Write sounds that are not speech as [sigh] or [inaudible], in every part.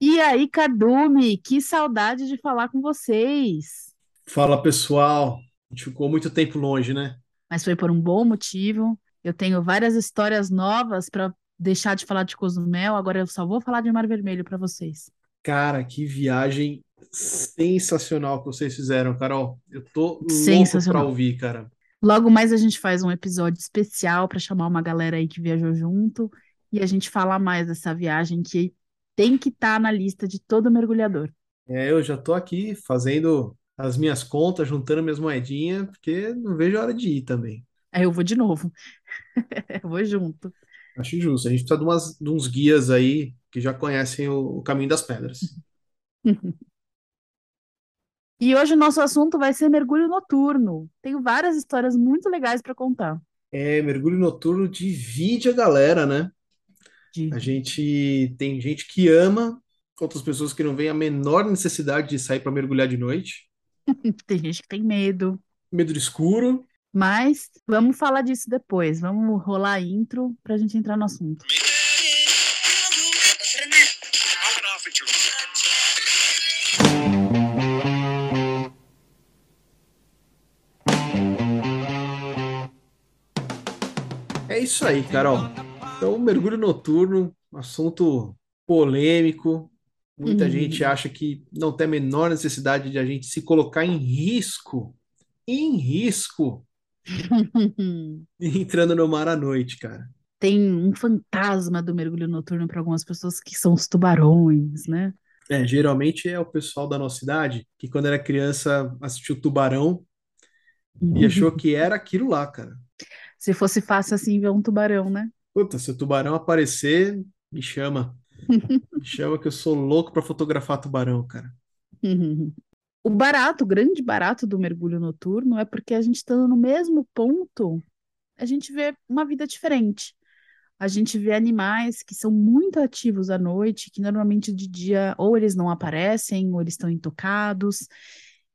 E aí, Cardume, que saudade de falar com vocês. Fala pessoal, a gente ficou muito tempo longe, né? Mas foi por um bom motivo. Eu tenho várias histórias novas para deixar de falar de Cozumel, agora eu só vou falar de Mar Vermelho para vocês. Cara, que viagem sensacional que vocês fizeram, Carol. Eu tô louco pra Sensacional. ouvir, cara. Logo mais a gente faz um episódio especial para chamar uma galera aí que viajou junto e a gente falar mais dessa viagem que tem que estar na lista de todo mergulhador. É, eu já tô aqui fazendo as minhas contas, juntando minhas moedinhas, porque não vejo a hora de ir também. Aí eu vou de novo. [laughs] Eu vou junto. Acho justo. A gente precisa de, umas- de uns guias aí que já conhecem o, o caminho das pedras. [laughs] E hoje o nosso assunto vai ser mergulho noturno. Tenho várias histórias muito legais para contar. É, mergulho noturno divide a galera, né? A Divi. gente tem gente que ama, outras pessoas que não veem a menor necessidade de sair para mergulhar de noite. [laughs] Tem gente que tem medo, Medo do escuro. mas vamos falar disso depois. Vamos rolar a intro para a gente entrar no assunto. É isso aí, Carol. Então, mergulho noturno, assunto polêmico. Muita gente acha que não tem a menor necessidade de a gente se colocar em risco, em risco, [laughs] entrando no mar à noite, cara. Tem um fantasma do mergulho noturno para algumas pessoas que são os tubarões, né? É, geralmente é o pessoal da nossa idade que, quando era criança, assistiu Tubarão e achou que era aquilo lá, cara. Se fosse fácil assim ver um tubarão, né? Puta, se o tubarão aparecer, me chama. [laughs] Me chama que eu sou louco pra fotografar tubarão, cara. O barato, o grande barato do mergulho noturno é porque a gente estando no mesmo ponto, a gente vê uma vida diferente. A gente vê animais que são muito ativos à noite, que normalmente de dia ou eles não aparecem, ou eles estão intocados.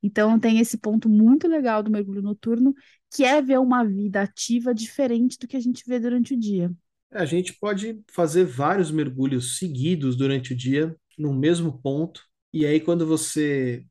Então tem esse ponto muito legal do mergulho noturno, que é ver uma vida ativa diferente do que a gente vê durante o dia. A gente pode fazer vários mergulhos seguidos durante o dia, no mesmo ponto, e aí quando você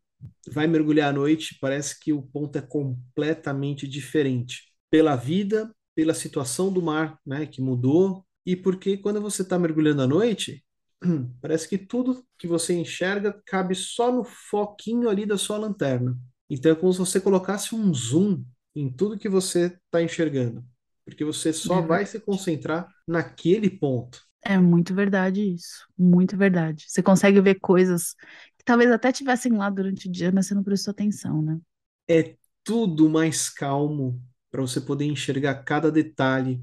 vai mergulhar à noite, parece que o ponto é completamente diferente. Pela vida, pela situação do mar, né, que mudou, e porque quando você está mergulhando à noite, [clears throat] parece que tudo que você enxerga cabe só no foquinho ali da sua lanterna. Então é como se você colocasse um zoom em tudo que você está enxergando, porque você É só vai se concentrar naquele ponto. É muito verdade isso, muito verdade. Você consegue ver coisas que talvez até tivessem lá durante o dia, mas você não prestou atenção, né? É tudo mais calmo para você poder enxergar cada detalhe,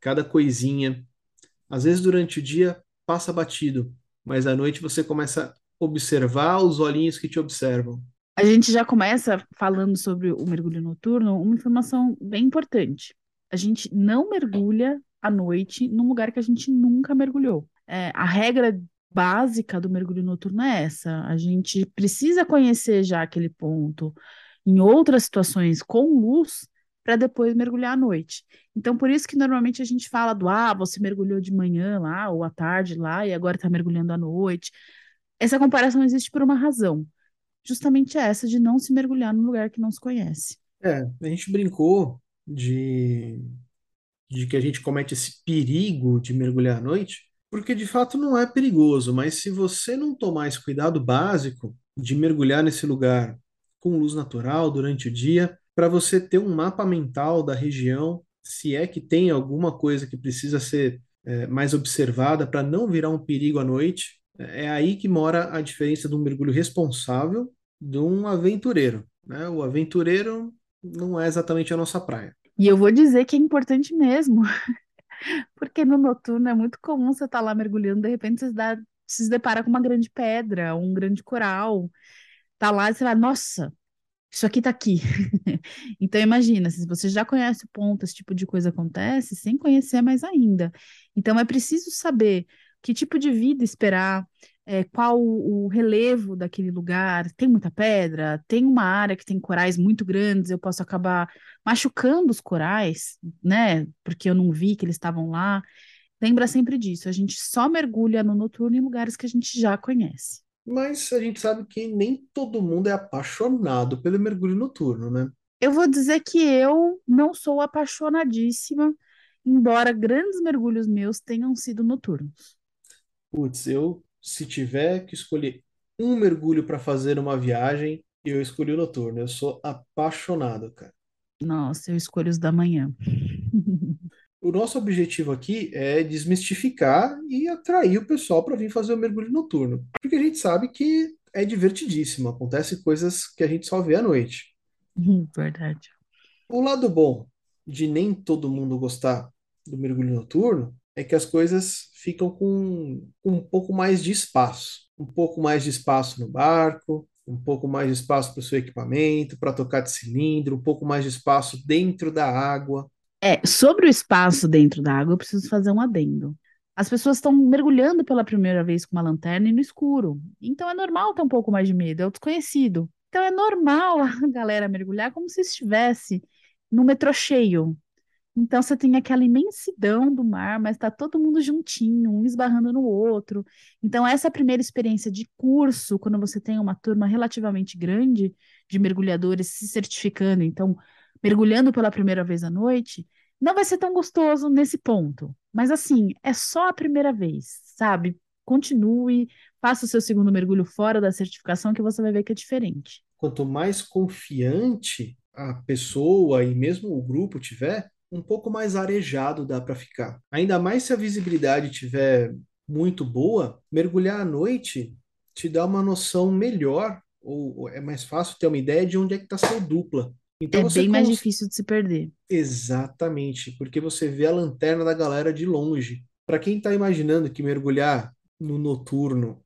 cada coisinha. Às vezes durante o dia passa batido, mas à noite você começa a observar os olhinhos que te observam. A gente já começa falando sobre o mergulho noturno, uma informação bem importante. A gente não mergulha à noite num lugar que a gente nunca mergulhou. É, a regra básica do mergulho noturno é essa. A gente precisa conhecer já aquele ponto em outras situações com luz para depois mergulhar à noite. Então, por isso que normalmente a gente fala do ah, você mergulhou de manhã lá, ou à tarde lá, e agora está mergulhando à noite. Essa comparação existe por uma razão justamente essa de não se mergulhar num lugar que não se conhece. É, a gente brincou de, de que a gente comete esse perigo de mergulhar à noite, porque de fato não é perigoso, mas se você não tomar esse cuidado básico de mergulhar nesse lugar com luz natural durante o dia, para você ter um mapa mental da região, se é que tem alguma coisa que precisa ser é, mais observada para não virar um perigo à noite, é aí que mora a diferença de um mergulho responsável de um aventureiro, né? O aventureiro não é exatamente a nossa praia. E eu vou dizer que é importante mesmo, [laughs] porque no noturno é muito comum você estar lá mergulhando, de repente você dá, se depara com uma grande pedra, um grande coral, tá lá e você vai, nossa, isso aqui tá aqui. [laughs] Então imagina, se você já conhece o ponto, esse tipo de coisa acontece, sem conhecer mais ainda. Então é preciso saber que tipo de vida esperar, é, qual o, o relevo daquele lugar, tem muita pedra, tem uma área que tem corais muito grandes, eu posso acabar machucando os corais, né? Porque eu não vi que eles estavam lá. Lembra sempre disso, a gente só mergulha no noturno em lugares que a gente já conhece. Mas a gente sabe que nem todo mundo é apaixonado pelo mergulho noturno, né? Eu vou dizer que eu não sou apaixonadíssima, embora grandes mergulhos meus tenham sido noturnos. Putz, eu, se tiver que escolher um mergulho para fazer uma viagem, eu escolhi o noturno. Eu sou apaixonado, cara. Nossa, eu escolho os da manhã. O nosso objetivo aqui é desmistificar e atrair o pessoal para vir fazer o mergulho noturno. Porque a gente sabe que é divertidíssimo, acontece coisas que a gente só vê à noite. [laughs] Verdade. O lado bom de nem todo mundo gostar do mergulho noturno é que as coisas ficam com, um pouco mais de espaço. Um pouco mais de espaço no barco, um pouco mais de espaço para o seu equipamento, para tocar de cilindro, um pouco mais de espaço dentro da água. É, sobre o espaço dentro da água, eu preciso fazer um adendo. As pessoas estão mergulhando pela primeira vez com uma lanterna e no escuro. Então é normal ter um pouco mais de medo, é o desconhecido. Então é normal [laughs] a galera mergulhar como se estivesse no metrô cheio. Então você tem aquela imensidão do mar, mas está todo mundo juntinho, um esbarrando no outro. Então essa primeira experiência de curso, quando você tem uma turma relativamente grande de mergulhadores se certificando, então mergulhando pela primeira vez à noite, não vai ser tão gostoso nesse ponto. Mas assim, é só a primeira vez, sabe? Continue, faça o seu segundo mergulho fora da certificação que você vai ver que é diferente. Quanto mais confiante a pessoa e mesmo o grupo tiver, um pouco mais arejado dá para ficar. Ainda mais se a visibilidade tiver muito boa, mergulhar à noite te dá uma noção melhor, ou é mais fácil ter uma ideia de onde é que está seu dupla. Então É bem mais cons- difícil de se perder. Exatamente, porque você vê a lanterna da galera de longe. Para quem está imaginando que mergulhar no noturno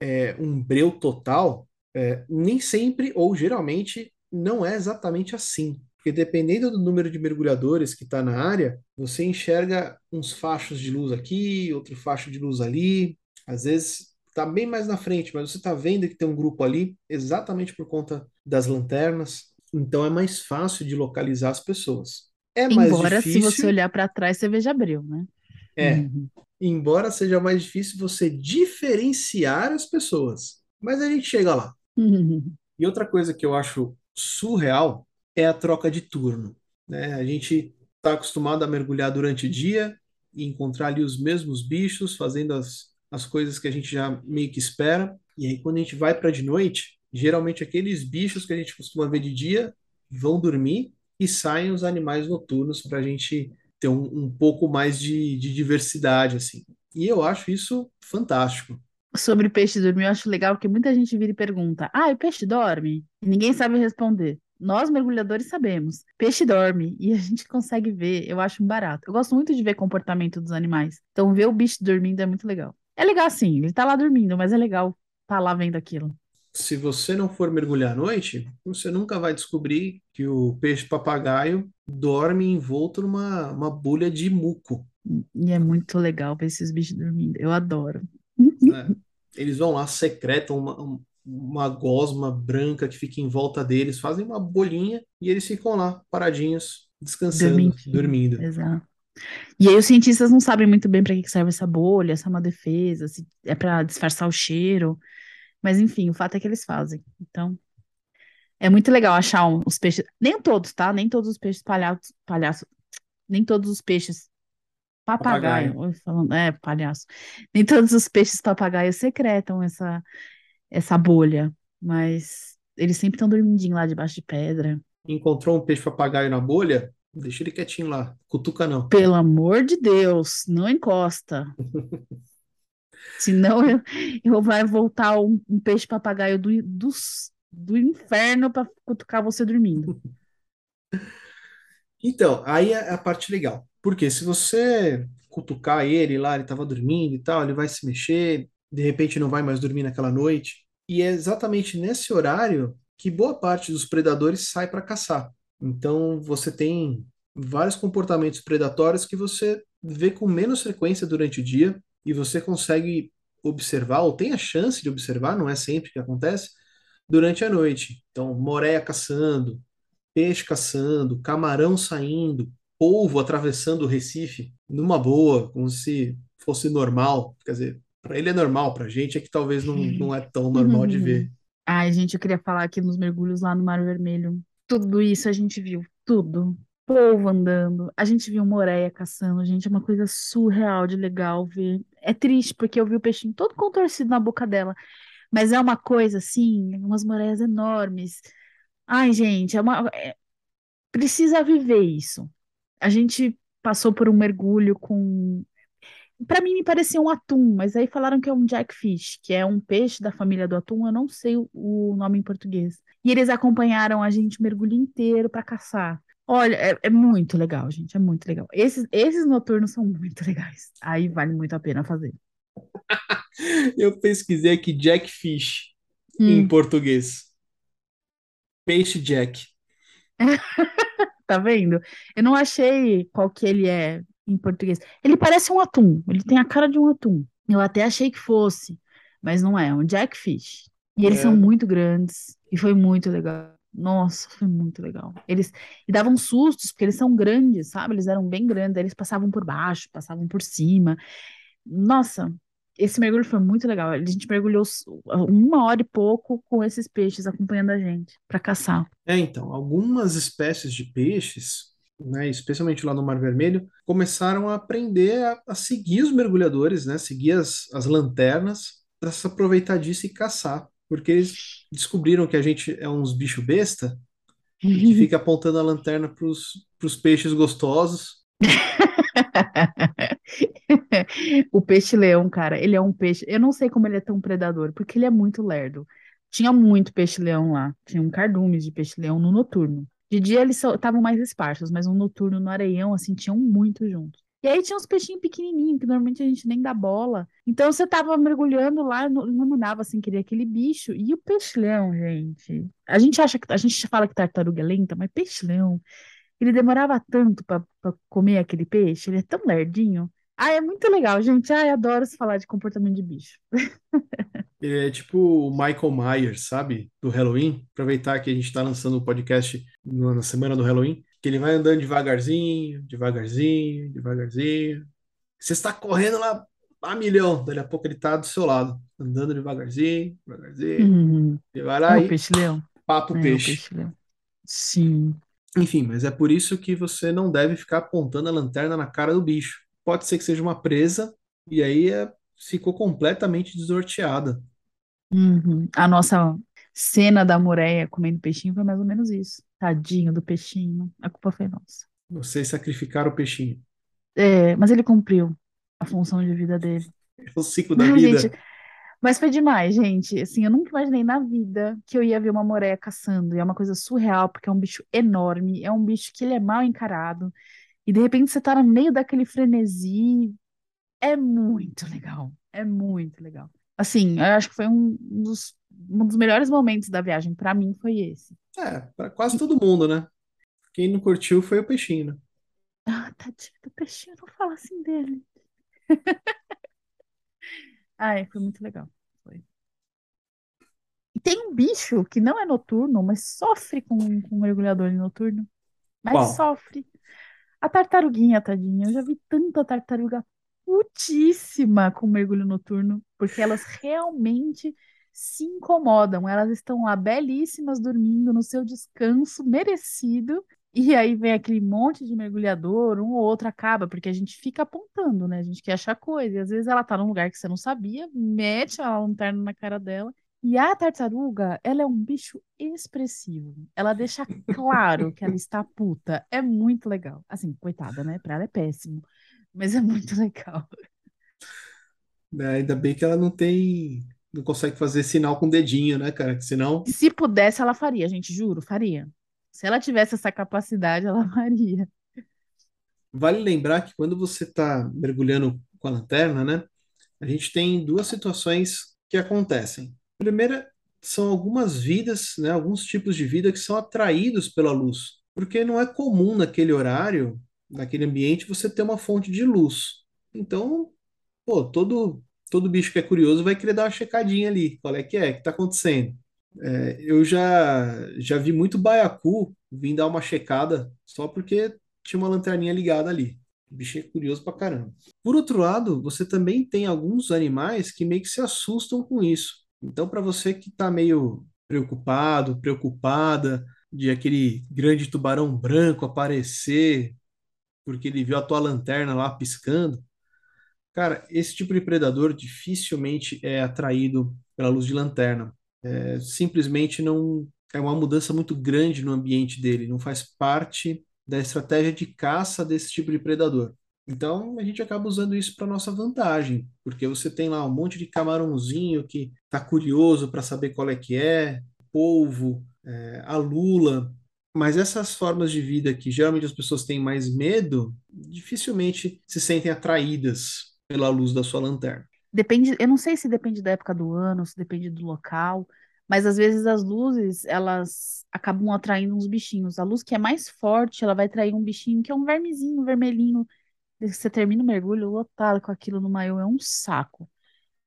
é um breu total, é, nem sempre ou geralmente não é exatamente assim. Porque dependendo do número de mergulhadores que está na área, você enxerga uns fachos de luz aqui, outro facho de luz ali. Às vezes está bem mais na frente, mas você está vendo que tem um grupo ali exatamente por conta das lanternas. Então é mais fácil de localizar as pessoas. É mais Embora, se você difícil, olhar para trás, você veja breu, né? é, Uhum. embora seja mais difícil você diferenciar as pessoas. Mas a gente chega lá. Uhum. E outra coisa que eu acho surreal é a troca de turno, né? A gente está acostumado a mergulhar durante o dia e encontrar ali os mesmos bichos fazendo as, as coisas que a gente já meio que espera. E aí, quando a gente vai para de noite, geralmente aqueles bichos que a gente costuma ver de dia vão dormir e saem os animais noturnos para a gente ter um, um pouco mais de, de diversidade, assim. E eu acho isso fantástico. Sobre peixe dormir, eu acho legal que muita gente vira e pergunta: Ah, o peixe dorme? E ninguém sabe responder. Nós, mergulhadores, sabemos. Peixe dorme e a gente consegue ver. Eu acho barato. Eu gosto muito de ver comportamento dos animais. Então, ver o bicho dormindo é muito legal. É legal sim, ele tá lá dormindo, mas é legal tá lá vendo aquilo. se você não for mergulhar à noite, você nunca vai descobrir que o peixe-papagaio dorme envolto numa uma bolha de muco, E é muito legal ver esses bichos dormindo. Eu adoro. né? Eles vão lá, secretam uma, um- uma gosma branca que fica em volta deles, fazem uma bolinha e eles ficam lá, paradinhos, descansando, Dormidinho. dormindo. Exato. E aí os cientistas não sabem muito bem para que serve essa bolha, se é uma defesa, se é para disfarçar o cheiro. Mas enfim, o fato é que eles fazem. Então, é muito legal achar um- os peixes. Nem todos, tá? Nem todos os peixes palhaços, palhaço. Nem todos os peixes papagaio. Papagaio. Falando, é, palhaço. Nem todos os peixes papagaio secretam essa, essa bolha. Mas eles sempre estão dormindinho lá debaixo de pedra. Encontrou um peixe-papagaio na bolha? Deixa ele quietinho lá, cutuca não. Pelo amor de Deus, não encosta. [laughs] Senão eu, eu vai voltar um, um peixe papagaio do, dos- do inferno para cutucar você dormindo. [laughs] Então, aí é a parte legal. Porque se você cutucar ele lá, ele estava dormindo e tal, ele vai se mexer, de repente não vai mais dormir naquela noite. E é exatamente nesse horário que boa parte dos predadores sai para caçar. Então, você tem vários comportamentos predatórios que você vê com menos frequência durante o dia e você consegue observar, ou tem a chance de observar, não é sempre que acontece, durante a noite. Então, moreia caçando, peixe caçando, camarão saindo. polvo atravessando o Recife numa boa, como se fosse normal. Quer dizer, para ele é normal, para a gente é que talvez não, não é tão normal de ver. [laughs] Ai, gente, eu queria falar aqui nos mergulhos lá no Mar Vermelho. Tudo isso a gente viu, tudo. Povo andando, a gente viu moreia caçando, gente, é uma coisa surreal de legal ver. É triste porque eu vi o peixinho todo contorcido na boca dela, mas é uma coisa assim, umas moreias enormes. Ai, gente, é uma é- precisa viver isso. A gente passou por um mergulho com Pra mim me parecia um atum, mas aí falaram que é um jackfish, que é um peixe da família do atum, eu não sei o, nome em português. E eles acompanharam a gente o mergulho inteiro para caçar. Olha, é, é muito legal, gente, é muito legal. Esses, esses noturnos são muito [laughs] legais. Aí vale muito a pena fazer. [laughs] Eu pesquisei aqui jackfish em Hum, português. Peixe jack. [laughs] tá vendo? Eu não achei qual que ele é em português. Ele parece um atum, ele tem a cara de um atum. Eu até achei que fosse, mas não é, é um jackfish. E eles são É, muito grandes e foi muito legal. Nossa, foi muito legal. Eles e davam sustos porque eles são grandes, sabe? Eles eram bem grandes, aí eles passavam por baixo, passavam por cima. Nossa, esse mergulho foi muito legal. A gente mergulhou uma hora e pouco com esses peixes acompanhando a gente para caçar. é, então, algumas espécies de peixes, né, especialmente lá no Mar Vermelho, começaram a aprender a, a seguir os mergulhadores, né, seguir as, as lanternas para se aproveitar disso e caçar, porque eles descobriram que a gente é uns bicho besta e que [laughs] fica apontando a lanterna para os peixes gostosos. [laughs] O peixe-leão, cara, ele é um peixe. Eu não sei como ele é tão predador, porque ele é muito lerdo. Tinha muito peixe-leão lá. Tinha um cardume de peixe-leão no noturno. De dia eles estavam mais esparsos, mas no noturno, no areião, assim, tinham muito juntos. E aí tinha uns peixinhos pequenininhos, que normalmente a gente nem dá bola. Então você tava mergulhando lá, iluminava sem querer aquele bicho. E o peixe-leão, gente. A gente acha que a gente fala que tartaruga é lenta, mas peixe-leão. Ele demorava tanto para comer aquele peixe, ele é tão lerdinho. Ah, é muito legal, gente. Ah, adoro se falar de comportamento de bicho. [laughs] Ele é tipo o Michael Myers, sabe? Do Halloween. Aproveitar que a gente está lançando o podcast no- na semana do Halloween, que ele vai andando devagarzinho, devagarzinho, devagarzinho. Você está correndo lá a milhão, daqui a pouco ele tá do seu lado, andando devagarzinho, devagarzinho, Hum, e vai é lá o e peixe-leão. papo É o peixe. peixe-leão. Sim. Enfim, mas é por isso que você não deve ficar apontando a lanterna na cara do bicho. Pode ser que seja uma presa, e aí é- ficou completamente desnorteada. Uhum. A nossa cena da Moreia comendo peixinho foi mais ou menos isso. Tadinho do peixinho. A culpa foi nossa. Vocês sacrificaram o peixinho. É, mas ele cumpriu a função de vida dele. É o ciclo da Não, gente, vida. Mas foi demais, gente. Assim, eu nunca imaginei na vida que eu ia ver uma moreia caçando. E é uma coisa surreal, porque é um bicho enorme, é um bicho que ele é mal encarado. E de repente você tá no meio daquele frenesi. É muito legal. É muito legal. Assim, eu acho que foi um dos, um dos melhores momentos da viagem. Pra mim, foi esse. É, para quase todo mundo, né? Quem não curtiu foi o peixinho, né? Ah, tadinho do peixinho, não fala assim dele. Ai, [laughs] foi muito legal. Foi. E tem um bicho que não é noturno, mas sofre com, com mergulhador noturno. Mas Qual? sofre. A tartaruguinha, tadinha. Eu já vi tanta tartaruga putíssima com mergulho noturno, porque elas realmente se incomodam. Elas estão lá belíssimas, dormindo no seu descanso merecido. E aí vem aquele monte de mergulhador, um ou outro acaba, porque a gente fica apontando, né? A gente quer achar coisa. E às vezes ela tá num lugar que você não sabia, mete a lanterna na cara dela. E a tartaruga, ela é um bicho expressivo. Ela deixa claro que ela está puta. É muito legal. Assim, coitada, né? Pra ela é péssimo. Mas é muito [laughs] legal. É, ainda bem que ela não tem, não consegue fazer sinal com o dedinho, né, cara? Que senão, Se pudesse, ela faria, gente, juro, faria. Se ela tivesse essa capacidade, ela [laughs] faria. vale lembrar que quando você está mergulhando com a lanterna, né, a gente tem duas situações que acontecem. A primeira são algumas vidas, né, alguns tipos de vida que são atraídos pela luz, porque não é comum naquele horário, naquele ambiente, você ter uma fonte de luz. Então, pô, todo todo bicho que é curioso vai querer dar uma checadinha ali, qual é que é, o que está acontecendo? Eu já, já vi muito baiacu vir dar uma checada só porque tinha uma lanterninha ligada ali. O bichinho é curioso pra caramba. Por outro lado, você também tem alguns animais que meio que se assustam com isso. Então, para você que está meio preocupado, preocupada de aquele grande tubarão branco aparecer porque ele viu a tua lanterna lá piscando, cara, esse tipo de predador dificilmente é atraído pela luz de lanterna. É, simplesmente não é uma mudança muito grande no ambiente dele, não faz parte da estratégia de caça desse tipo de predador. Então a gente acaba usando isso para nossa vantagem, porque você tem lá um monte de camarãozinho que está curioso para saber qual é que é, polvo, é, a lula, mas essas formas de vida que geralmente as pessoas têm mais medo, dificilmente se sentem atraídas pela luz da sua lanterna. Depende, eu não sei se depende da época do ano, se depende do local, mas às vezes as luzes, elas acabam atraindo uns bichinhos. A luz que é mais forte, ela vai atrair um bichinho que é um vermezinho, vermelhinho. Você termina o mergulho lotado com aquilo no maiô, é um saco.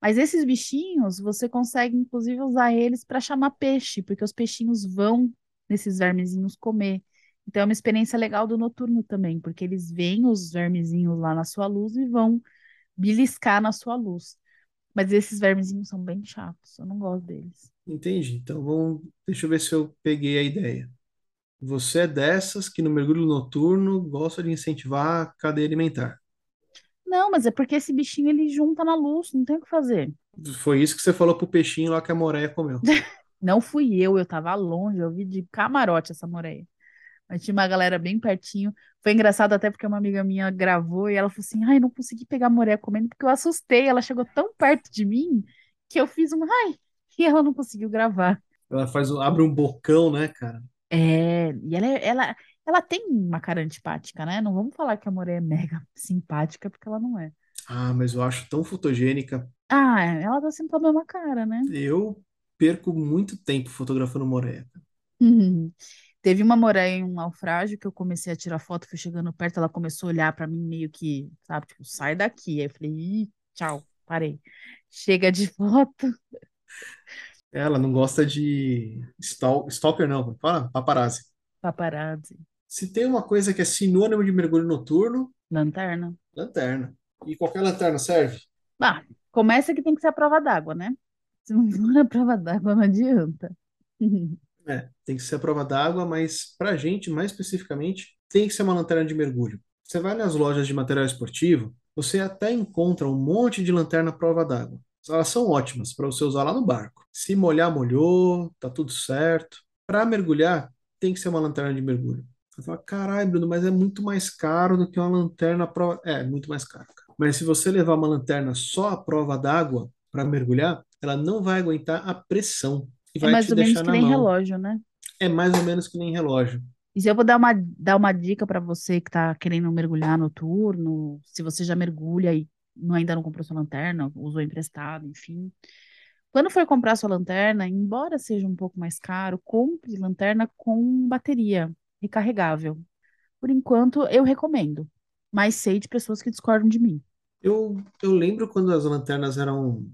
Mas esses bichinhos, você consegue inclusive usar eles para chamar peixe, porque os peixinhos vão nesses vermezinhos comer. Então é uma experiência legal do noturno também, porque eles veem os vermezinhos lá na sua luz e vão beliscar na sua luz. Mas esses vermezinhos são bem chatos, eu não gosto deles. Entendi. Então vamos, deixa eu ver se eu peguei a ideia. Você é dessas que no mergulho noturno gosta de incentivar a cadeia alimentar. Não, mas é porque esse bichinho ele junta na luz, não tem o que fazer. Foi isso que você falou pro peixinho lá que a moreia comeu. [laughs] Não fui eu, eu tava longe, eu vi de camarote essa moreia. Mas tinha uma galera bem pertinho. Foi engraçado até porque uma amiga minha gravou e ela falou assim: ai, não consegui pegar a moreia comendo porque eu assustei. Ela chegou tão perto de mim que eu fiz um ai, [laughs] e ela não conseguiu gravar. Ela faz, abre um bocão, né, cara? É, e ela, é, ela, ela tem uma cara antipática, né? Não vamos falar que a moreia é mega [laughs] simpática, porque ela não é. Ah, mas eu acho tão fotogênica. Ah, ela tá sempre com a mesma cara, né? Eu perco muito tempo fotografando moreia. Teve uma moreia em um naufrágio que eu comecei a tirar foto, fui chegando perto, ela começou a olhar para mim meio que, sabe, tipo, sai daqui. Aí eu falei, Ih, tchau, parei. Chega de [laughs] foto. Ela não gosta de stal- stalker, não. Fala, paparazzi. Paparazzi. Se tem uma coisa que é sinônimo de mergulho noturno, Lanterna. lanterna. E qualquer lanterna serve? Ah, começa que tem que ser a prova d'água, né? Se não for [laughs] a prova d'água, não adianta. [laughs] É, tem que ser a prova d'água, mas pra gente, mais especificamente, tem que ser uma lanterna de mergulho. Você vai nas lojas de material esportivo, você até encontra um monte de lanterna prova d'água. Elas são ótimas para você usar lá no barco. Se molhar, molhou, tá tudo certo. Para mergulhar, tem que ser uma lanterna de mergulho. Você fala, caralho, Bruno, mas é muito mais caro do que uma lanterna prova. É, muito mais caro. Mas se você levar uma lanterna só à prova d'água para mergulhar, ela não vai aguentar a pressão e É vai mais te ou menos que nem mão. relógio, né? É mais ou menos que nem relógio. E se eu vou dar uma, dar uma dica para você que tá querendo mergulhar noturno, se você já mergulha e não, ainda não comprou sua lanterna, usou emprestado, enfim. Quando for comprar sua lanterna, embora seja um pouco mais caro, compre lanterna com bateria recarregável. Por enquanto, eu recomendo, mas sei de pessoas que discordam de mim. Eu, eu lembro quando as lanternas eram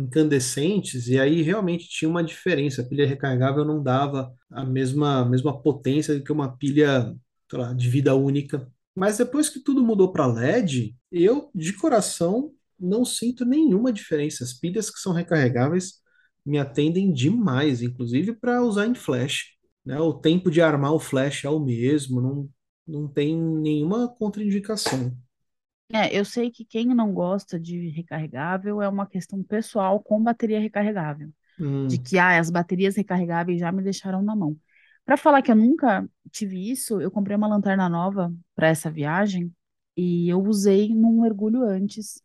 incandescentes e aí realmente tinha uma diferença. A pilha recarregável não dava a mesma, a mesma potência que uma pilha, lá, de vida única. Mas depois que tudo mudou para LED, eu, de coração, não sinto nenhuma diferença. As pilhas que são recarregáveis me atendem demais, inclusive para usar em flash. Né? O tempo de armar o flash é o mesmo, não, não tem nenhuma contraindicação. É, eu sei que quem não gosta de recarregável é uma questão pessoal com bateria recarregável. De Hum, que ah, as baterias recarregáveis já me deixaram na mão. Para falar que eu nunca tive isso, eu comprei uma lanterna nova para essa viagem e eu usei num mergulho antes,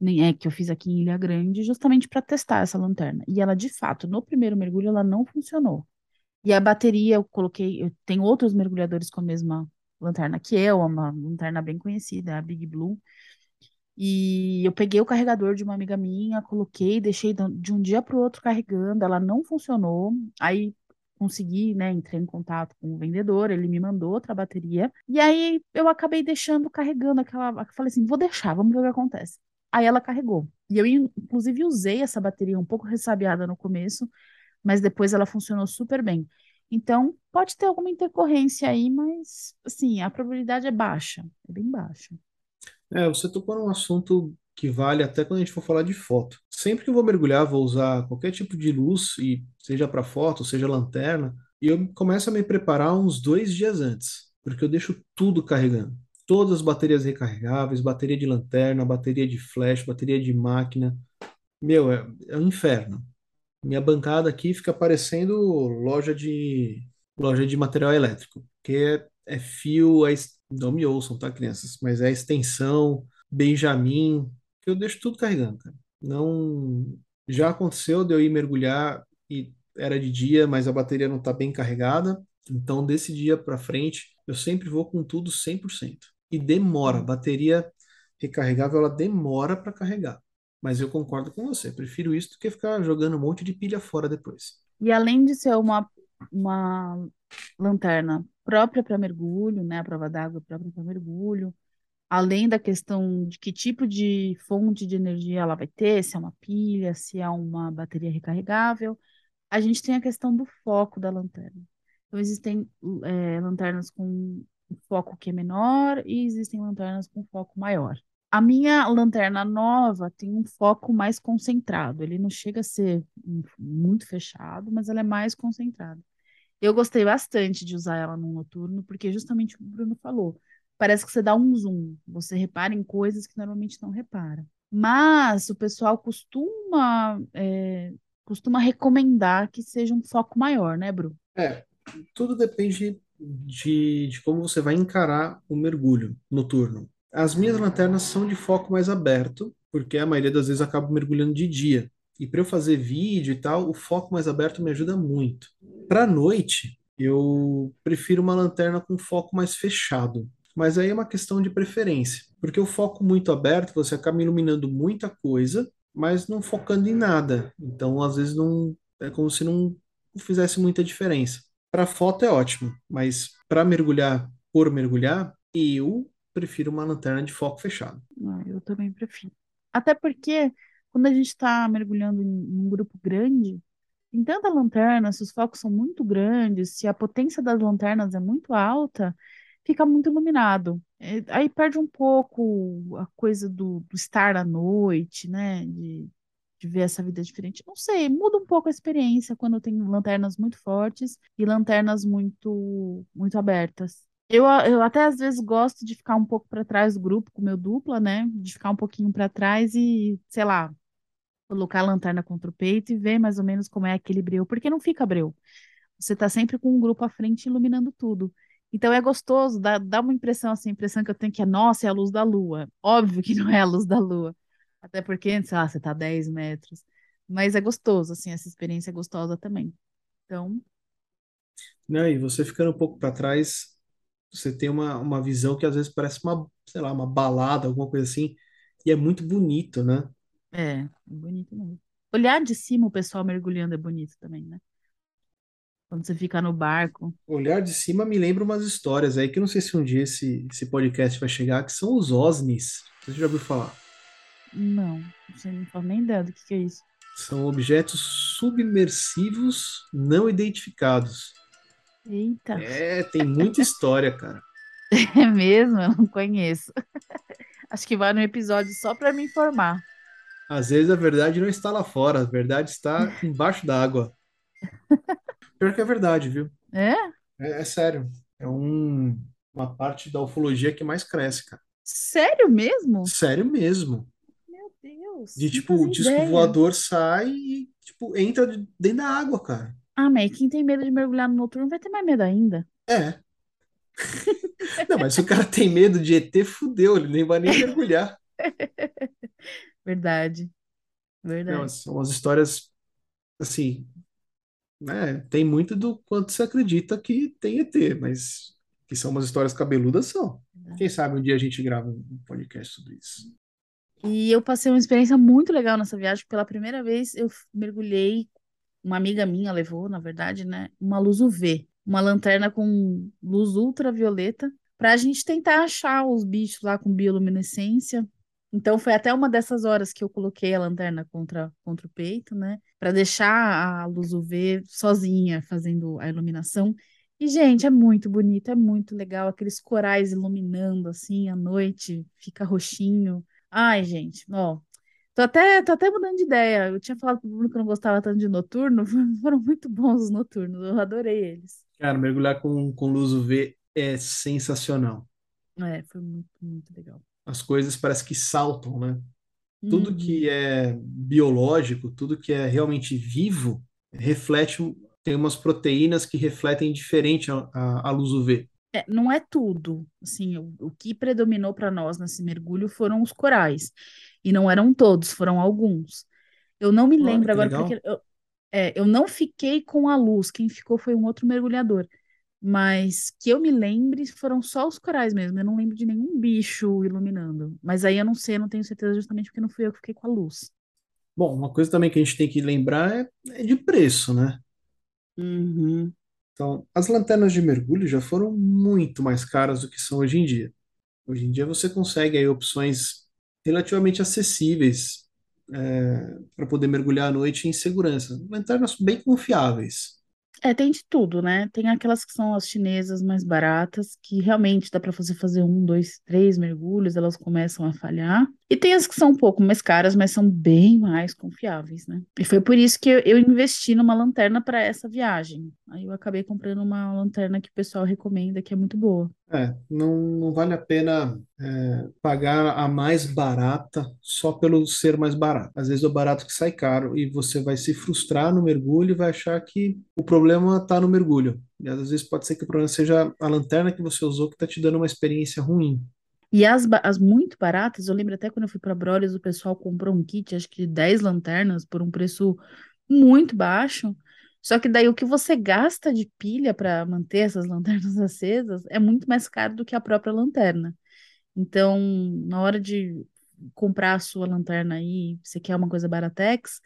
nem é que eu fiz aqui em Ilha Grande, justamente para testar essa lanterna. E ela, de fato, no primeiro mergulho, ela não funcionou. E a bateria eu coloquei, eu tenho outros mergulhadores com a mesma lanterna que eu, uma lanterna bem conhecida, a Big Blue. E eu peguei o carregador de uma amiga minha, coloquei, deixei de um dia para o outro carregando, ela não funcionou. Aí consegui, né, entrei em contato com o vendedor, ele me mandou outra bateria. E aí eu acabei deixando carregando aquela, falei assim, vou deixar, vamos ver o que acontece. Aí ela carregou. E eu inclusive usei essa bateria um pouco ressabiada no começo, mas depois ela funcionou super bem. Então, pode ter alguma intercorrência aí, mas, assim, a probabilidade é baixa, é bem baixa. É, você tocou num assunto que vale até quando a gente for falar de foto. Sempre que eu vou mergulhar, vou usar qualquer tipo de luz, e seja para foto, seja lanterna, e eu começo a me preparar uns dois dias antes, porque eu deixo tudo carregando. Todas as baterias recarregáveis, bateria de lanterna, bateria de flash, bateria de máquina. Meu, é, é um inferno. Minha bancada aqui fica parecendo loja de loja de material elétrico, que é, é fio, é, não me ouçam, tá, crianças? Mas é extensão, Benjamin, que eu deixo tudo carregando, cara. Não, já aconteceu de eu ir mergulhar e era de dia, mas a bateria não tá bem carregada. Então, desse dia para frente, eu sempre vou com tudo 100%. E demora, a bateria recarregável, ela demora para carregar. Mas eu concordo com você, prefiro isso do que ficar jogando um monte de pilha fora depois. E além de ser uma, uma lanterna própria para mergulho, né, a prova d'água própria para mergulho, além da questão de que tipo de fonte de energia ela vai ter, se é uma pilha, se é uma bateria recarregável, a gente tem a questão do foco da lanterna. Então, existem é, lanternas com foco que é menor e existem lanternas com foco maior. A minha lanterna nova tem um foco mais concentrado. Ele não chega a ser muito fechado, mas ela é mais concentrada. Eu gostei bastante de usar ela no noturno, porque justamente o que o Bruno falou. Parece que você dá um zoom, você repara em coisas que normalmente não repara. Mas o pessoal costuma, é, costuma recomendar que seja um foco maior, né, Bru? É, tudo depende de, de como você vai encarar o mergulho noturno. As minhas lanternas são de foco mais aberto, porque a maioria das vezes eu acabo mergulhando de dia. E para eu fazer vídeo e tal, o foco mais aberto me ajuda muito. Para noite, eu prefiro uma lanterna com foco mais fechado. Mas aí é uma questão de preferência, porque o foco muito aberto, você acaba iluminando muita coisa, mas não focando em nada. Então, às vezes não é como se não fizesse muita diferença. Para foto é ótimo, mas para mergulhar por mergulhar, eu prefiro uma lanterna de foco fechado. Ah, eu também prefiro. Até porque quando a gente está mergulhando em em um grupo grande, tem tanta lanterna, se os focos são muito grandes, se a potência das lanternas é muito alta, fica muito iluminado. É, aí perde um pouco a coisa do, do estar à noite, né? De, de ver essa vida diferente. Não sei, muda um pouco a experiência quando tem lanternas muito fortes e lanternas muito, muito abertas. Eu, eu até às vezes gosto de ficar um pouco para trás do grupo com meu dupla, né? De ficar um pouquinho para trás e, sei lá, colocar a lanterna contra o peito e ver mais ou menos como é aquele breu, porque não fica breu. Você tá sempre com um grupo à frente iluminando tudo. Então é gostoso, dá, dá uma impressão assim, a impressão que eu tenho que é, nossa, é a luz da lua. Óbvio que [laughs] não é a luz da lua. Até porque, sei lá, você tá a 10 metros. Mas é gostoso, assim, essa experiência é gostosa também. Então, Né? E você ficando um pouco para trás, você tem uma, uma visão que às vezes parece uma, sei lá, uma balada, alguma coisa assim, e é muito bonito, né? é, é bonito mesmo. Olhar de cima o pessoal mergulhando é bonito também, né? Quando você fica no barco. Olhar de cima me lembra umas histórias aí que eu não sei se um dia esse, esse podcast vai chegar, que são os OSNIs. Você já ouviu falar? Não, você não faz nem ideia do que que é isso. São objetos submersivos não identificados. Eita, É, tem muita história, cara. [laughs] é mesmo? Eu não conheço. [laughs] Acho que vai no episódio só para me informar. Às vezes a verdade não está lá fora, a verdade está [laughs] embaixo da água. Pior que é verdade, viu? É? É, é sério. É um, uma parte da ufologia que mais cresce, cara. Sério mesmo? Sério mesmo. Meu Deus, De tipo, o disco ideia. voador sai e tipo, entra de- dentro da água, cara. Ah, mas quem tem medo de mergulhar no noturno vai ter mais medo ainda. É. [laughs] Não, mas se o cara tem medo de ET, fudeu, ele nem vai nem mergulhar. [laughs] Verdade, Não, verdade. são as histórias, assim, né? Tem muito do quanto você acredita que tem ET, mas que são umas histórias cabeludas, são. Quem sabe um dia a gente grava um podcast sobre isso. E eu passei uma experiência muito legal nessa viagem. Pela primeira vez eu mergulhei, uma amiga minha levou, na verdade, né, uma luz UV, uma lanterna com luz ultravioleta, para a gente tentar achar os bichos lá com bioluminescência. Então foi até uma dessas horas que eu coloquei a lanterna contra, contra o peito, né? para deixar a luz UV sozinha fazendo a iluminação. E, gente, é muito bonito, é muito legal, aqueles corais iluminando assim à noite, fica roxinho. Ai, gente, ó, tô até, tô até mudando de ideia. Eu tinha falado pro Bruno que eu não gostava tanto de noturno, [laughs] foram muito bons os noturnos, eu adorei eles. Cara, mergulhar com, com luz UV é sensacional. É, foi muito, muito legal. As coisas parece que saltam, né? Tudo Uhum. que é biológico, tudo que é realmente vivo, reflete, tem umas proteínas que refletem diferente a, a, a luz UV. É, não é tudo, assim, o, o que predominou para nós nesse mergulho foram os corais, e não eram todos, foram alguns. Eu não me lembro agora, porque eu, é, eu não fiquei com a luz, quem ficou foi um outro mergulhador, mas que eu me lembre foram só os corais mesmo, eu não lembro de nenhum bicho iluminando, mas aí eu não sei, eu não tenho certeza justamente porque não fui eu que fiquei com a luz. Bom, uma coisa também que a gente tem que lembrar é, é de preço, né? Uhum. Então, as lanternas de mergulho já foram muito mais caras do que são hoje em dia. Hoje em dia você consegue aí opções relativamente acessíveis para poder mergulhar à noite em segurança. Lanternas bem confiáveis. É, tem de tudo, né? Tem aquelas que são as chinesas mais baratas, que realmente dá para você fazer um, dois, três mergulhos, elas começam a falhar. E tem as que são um pouco mais caras, mas são bem mais confiáveis, né? E foi por isso que eu, investi numa lanterna para essa viagem. Aí eu acabei comprando uma lanterna que o pessoal recomenda, que é muito boa. É, não, não vale a pena é, pagar a mais barata só pelo ser mais barato. Às vezes é o barato que sai caro e você vai se frustrar no mergulho e vai achar que o problema está no mergulho. E às vezes pode ser que o problema seja a lanterna que você usou que está te dando uma experiência ruim. E as, as muito baratas, eu lembro até quando eu fui para Brolhos, o pessoal comprou um kit, acho que de 10 lanternas, por um preço muito baixo. Só que daí o que você gasta de pilha para manter essas [laughs] lanternas acesas é muito mais caro do que a própria lanterna. Então, na hora de comprar a sua lanterna aí, você quer uma coisa baratex,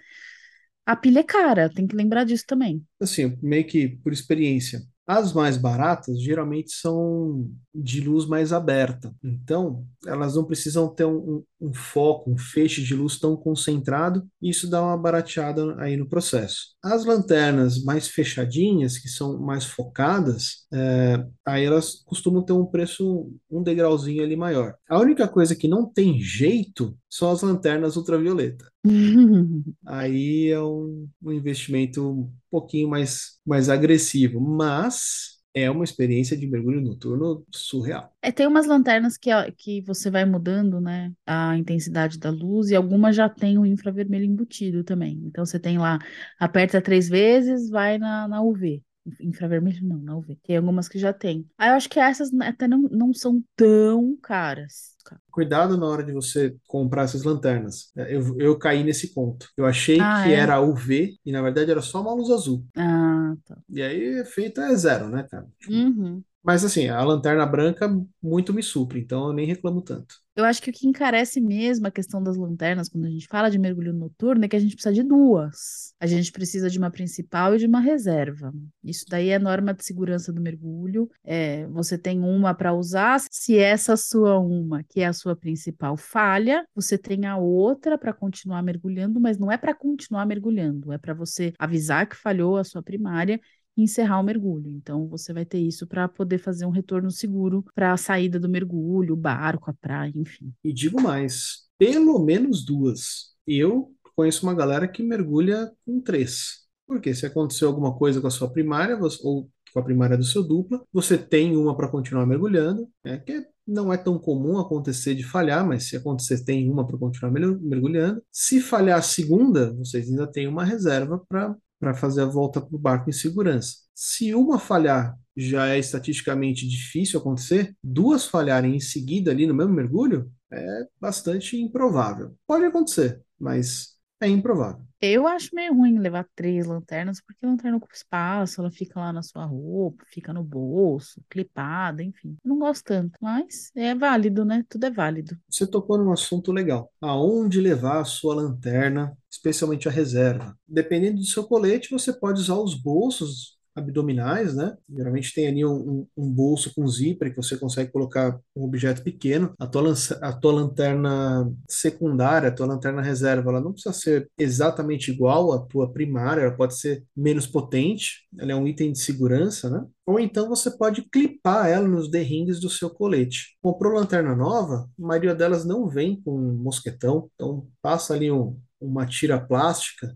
a pilha é cara, tem que lembrar disso também. Assim, meio que por experiência. As mais baratas geralmente são de luz mais aberta, então elas não precisam ter um, um foco, um feixe de luz tão concentrado, e isso dá uma barateada aí no processo. As lanternas mais fechadinhas, que são mais focadas, é, aí elas costumam ter um preço um degrauzinho ali maior. A única coisa que não tem jeito são as lanternas ultravioleta. [laughs] Aí é um, um investimento um pouquinho mais, mais agressivo, mas é uma experiência de mergulho noturno surreal. É, tem umas lanternas que, que você vai mudando, né, a intensidade da luz e algumas já tem o infravermelho embutido também. Então você tem lá, aperta três vezes, vai na, na UV. Infravermelho não, na UV. Tem algumas que já tem. Aí eu acho que essas até não, não são tão caras. Cuidado na hora de você comprar essas lanternas. É, Eu, eu caí nesse ponto. Eu achei Ah, que é? era UV e na verdade era só uma luz azul. Ah, tá. E aí efeito é zero, né, cara? Uhum. Mas assim, a lanterna branca muito me supre, então eu nem reclamo tanto. Eu acho que o que encarece mesmo a questão das lanternas, quando a gente fala de mergulho noturno, é que a gente precisa de duas. A gente precisa de uma principal e de uma reserva. Isso daí é norma de segurança do mergulho. É, você tem uma para usar. Se essa sua uma, que é a sua principal, falha, você tem a outra para continuar mergulhando, mas não é para continuar mergulhando, é para você avisar que falhou a sua primária e encerrar o mergulho. Então, você vai ter isso para poder fazer um retorno seguro para a saída do mergulho, o barco, a praia, enfim. E digo mais, pelo menos duas. Eu conheço uma galera que mergulha com três. Porque se aconteceu alguma coisa com a sua primária, ou com a primária do seu dupla, você tem uma para continuar mergulhando, né, que não é tão comum acontecer de falhar, mas se acontecer, tem uma para continuar mer- mergulhando. Se falhar a segunda, vocês ainda têm uma reserva para para fazer a volta para o barco em segurança. Se uma falhar, já é estatisticamente difícil acontecer, duas falharem em seguida ali no mesmo mergulho, é bastante improvável. Pode acontecer, mas é improvável. Eu acho meio ruim levar três lanternas, porque a lanterna ocupa espaço, ela fica lá na sua roupa, fica no bolso, clipada, enfim. Não gosto tanto, mas é válido, né? Tudo é válido. Você tocou num assunto legal. Aonde levar a sua lanterna, especialmente a reserva? Dependendo do seu colete, você pode usar os bolsos abdominais, né? Geralmente tem ali um, um, bolso com zíper que você consegue colocar um objeto pequeno. A tua, a tua lanterna secundária, a tua lanterna reserva, ela não precisa ser exatamente igual à tua primária, ela pode ser menos potente, ela é um item de segurança, né? Ou então você pode clipar ela nos derringues do seu colete. Comprou lanterna nova, a maioria delas não vem com mosquetão, então passa ali um, uma tira plástica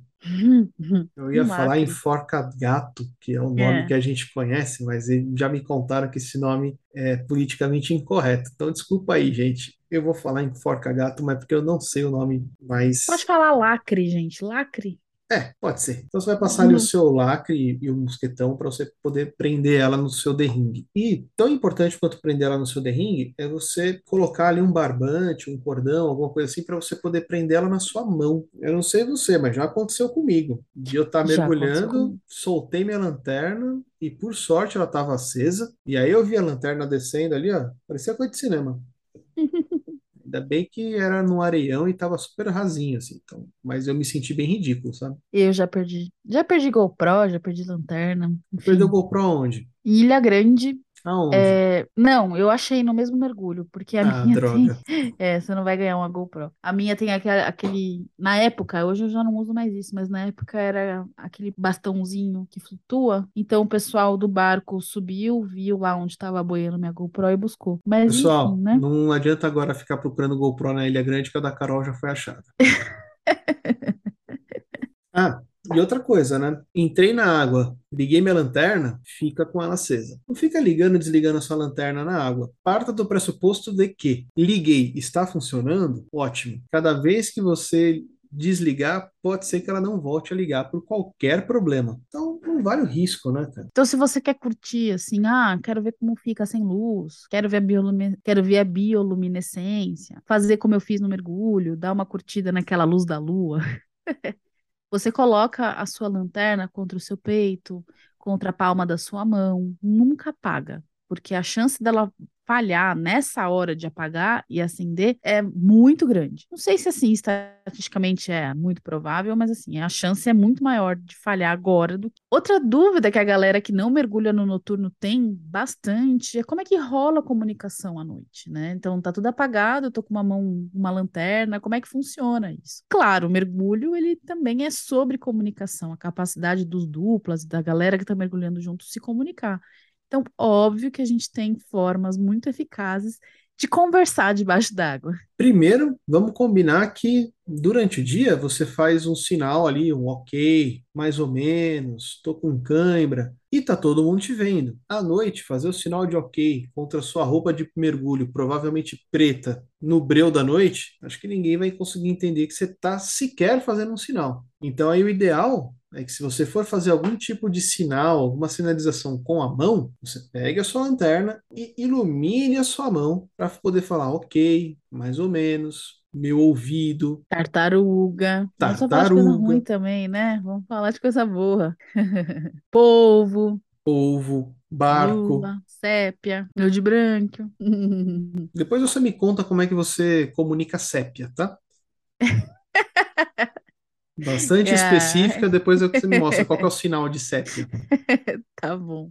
eu ia Um falar em lacre. Forca-Gato, que é um nome É. que a gente conhece, mas já me contaram que esse nome é politicamente incorreto. Então, desculpa aí, gente. Eu vou falar em Forca-Gato, mas porque eu não sei o nome Pode mais. falar lacre, gente. Lacre. É, pode ser. Então, você vai passar ali o seu lacre e o mosquetão para você poder prender ela no seu derringue. E tão importante quanto prender ela no seu derringue é você colocar ali um barbante, um cordão, alguma coisa assim, para você poder prender ela na sua mão. Eu não sei você, mas já aconteceu comigo. De eu estar aconteceu mergulhando, soltei minha lanterna e por sorte ela estava acesa. E aí eu vi a lanterna descendo ali, ó, parecia coisa de cinema. Ainda bem que era no areião e tava super rasinho, assim. Então, mas eu me senti bem ridículo, sabe? Eu já perdi. Já perdi GoPro, já perdi lanterna, Perdeu enfim. GoPro aonde? Em Ilha Grande, Aonde? é, não, eu achei no mesmo mergulho, porque a Ah, minha [laughs] tem. droga. É, você não vai ganhar uma GoPro. A minha tem aquele, aquele. Na época, hoje eu já não uso mais isso, mas na época era aquele bastãozinho que flutua. Então o pessoal do barco subiu, viu lá onde estava boiando minha GoPro e buscou. Mas enfim, Pessoal, né? não adianta agora ficar procurando GoPro na Ilha Grande, que a da Carol já foi achada. [laughs] Ah, e outra coisa, né? Entrei na água, liguei minha lanterna, fica com ela acesa. Não fica ligando e desligando a sua lanterna na água. Parta do pressuposto de que liguei, está funcionando? Ótimo. Cada vez que você desligar, pode ser que ela não volte a ligar por qualquer problema. Então, não vale o risco, né, cara? Então, se você quer curtir, assim, ah, quero ver como fica sem luz, quero ver a biolumi- quero ver a bioluminescência, fazer como eu fiz no mergulho, dar uma curtida naquela luz da lua, [laughs] você coloca a sua lanterna contra o seu peito, contra a palma da sua mão, nunca apaga, porque a chance dela falhar nessa hora de apagar e acender é muito grande. Não sei se assim estatisticamente é muito provável, mas assim, a chance é muito maior de falhar agora do que. Outra dúvida que a galera que não mergulha no noturno tem bastante é como é que rola a comunicação à noite, né? Então tá tudo apagado, eu tô com uma mão, uma lanterna, como é que funciona isso? Claro, o mergulho ele também é sobre comunicação, a capacidade dos duplas, da galera que tá mergulhando junto se comunicar. Então, óbvio que a gente tem formas muito eficazes de conversar debaixo d'água. Primeiro, vamos combinar que durante o dia você faz um sinal ali, um ok, mais ou menos, tô com cãibra, e tá todo mundo te vendo. À noite, fazer o sinal de ok contra sua roupa de mergulho, provavelmente preta, no breu da noite, acho que ninguém vai conseguir entender que você tá sequer fazendo um sinal. Então aí o ideal é que se você for fazer algum tipo de sinal, alguma sinalização com a mão, você pegue a sua lanterna e ilumine a sua mão para poder falar ok, mais ou menos, meu ouvido, Tartaruga. Vamos só falar de coisa ruim tartaruga, também, né? Vamos falar de coisa boa. [laughs] Polvo, polvo, barco. lua, sépia, meu de branco. [laughs] Depois você me conta como é que você comunica sépia, tá? [laughs] Bastante específica, Ai, depois é que você me mostra qual que é o [laughs] sinal de sépia. tá bom.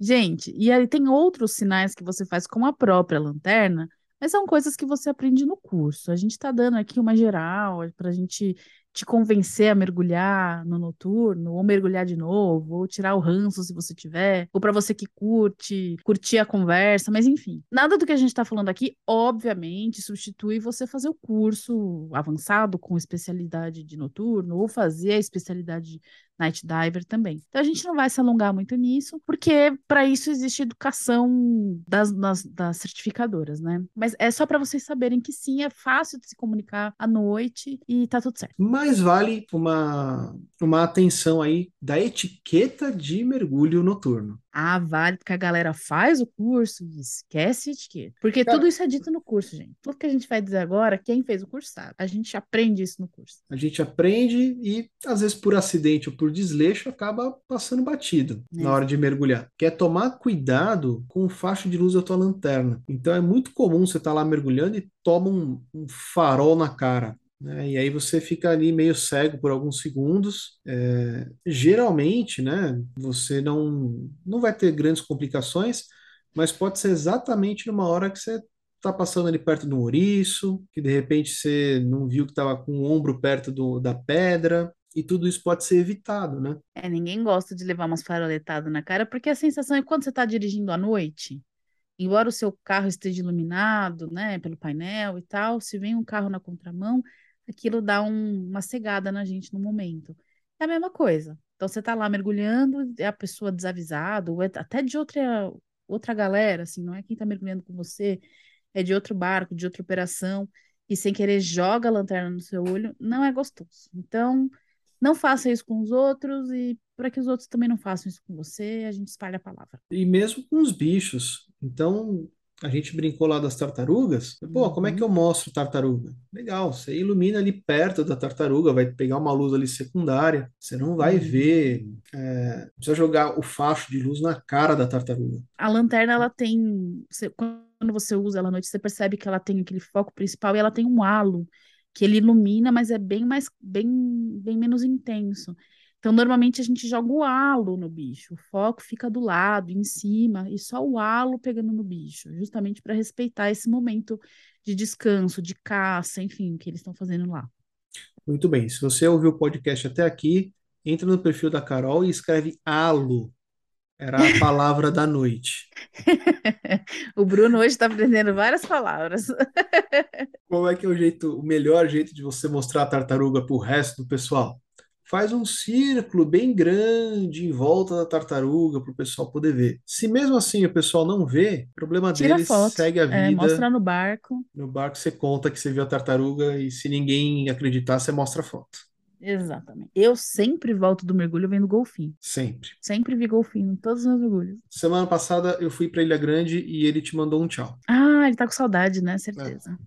Gente, e aí tem outros sinais que você faz com a própria lanterna, mas são coisas que você aprende no curso. A gente está dando aqui uma geral para a gente te convencer a mergulhar no noturno, ou mergulhar de novo, ou tirar o ranço se você tiver, ou para você que curte, curtir a conversa, mas enfim. Nada do que a gente está falando aqui, obviamente, substitui você fazer o curso avançado com especialidade de noturno, ou fazer a especialidade Night Diver também. Então a gente não vai se alongar muito nisso, porque para isso existe educação das, das, das certificadoras, né? Mas é só para vocês saberem que sim, é fácil de se comunicar à noite e tá tudo certo. Mas vale uma, uma atenção aí da etiqueta de mergulho noturno. Ah, vale que a galera faz o curso e esquece etiqueta. Porque tudo Cara, isso é dito no curso, gente. Tudo que a gente vai dizer agora, quem fez o curso sabe. A gente aprende isso no curso. a gente aprende e, às vezes, por acidente ou por desleixo, acaba passando batido na Né? hora de mergulhar. Que é tomar cuidado com o facho de luz da tua lanterna. Então, é muito comum você estar lá mergulhando e toma um, um farol na cara. Né? E aí você fica ali meio cego por alguns segundos. É, geralmente, né, você não, não vai ter grandes complicações, mas pode ser exatamente numa hora que você está passando ali perto de um ouriço, que de repente você não viu que estava com o ombro perto do, da pedra, e tudo isso pode ser evitado, né? É, ninguém gosta de levar umas faroletadas na cara, porque a sensação é quando você está dirigindo à noite, embora o seu carro esteja iluminado, né, pelo painel e tal, se vem um carro na contramão, aquilo dá um- uma cegada na gente no momento. É a mesma coisa. Então você tá lá mergulhando, é a pessoa desavisada, ou é até de outra outra galera, assim, não é quem tá mergulhando com você, é de outro barco, de outra operação, e sem querer joga a lanterna no seu olho, não é gostoso. Então, não faça isso com os outros e para que os outros também não façam isso com você, a gente espalha a palavra. E mesmo com os bichos. Então, a gente brincou lá das tartarugas. Pô, como é que Uhum. eu mostro tartaruga? Legal, você ilumina ali perto da tartaruga, vai pegar uma luz ali secundária. Você não vai Uhum. ver, é, precisa jogar o facho de luz na cara da tartaruga. A lanterna, ela tem. você- quando você usa ela à noite, você percebe que ela tem aquele foco principal e ela tem um halo que ele ilumina, mas é bem mais, bem, bem menos intenso. Então, normalmente a gente joga o halo no bicho, o foco fica do lado, em cima, e só o halo pegando no bicho, justamente para respeitar esse momento de descanso, de caça, enfim, que eles estão fazendo lá. Muito bem, se você ouviu o podcast até aqui, entra no perfil da Carol e escreve halo. Era a palavra da noite. [laughs] O Bruno hoje está aprendendo várias palavras. [laughs] Qual é que é o jeito, o melhor jeito de você mostrar a tartaruga para o resto do pessoal? Faz um círculo bem grande em volta da tartaruga para o pessoal poder ver. Se mesmo assim o pessoal não vê, problema Tira deles, foto, segue a é, vida. mostra no barco. No barco você conta que você viu a tartaruga e se ninguém acreditar, você mostra a foto. Exatamente. Eu sempre volto do mergulho vendo golfinho. Sempre. Sempre vi golfinho em todos os meus mergulhos. Semana passada eu fui para Ilha Grande e ele te mandou um tchau. Ah, ele tá com saudade, né? É. Certeza.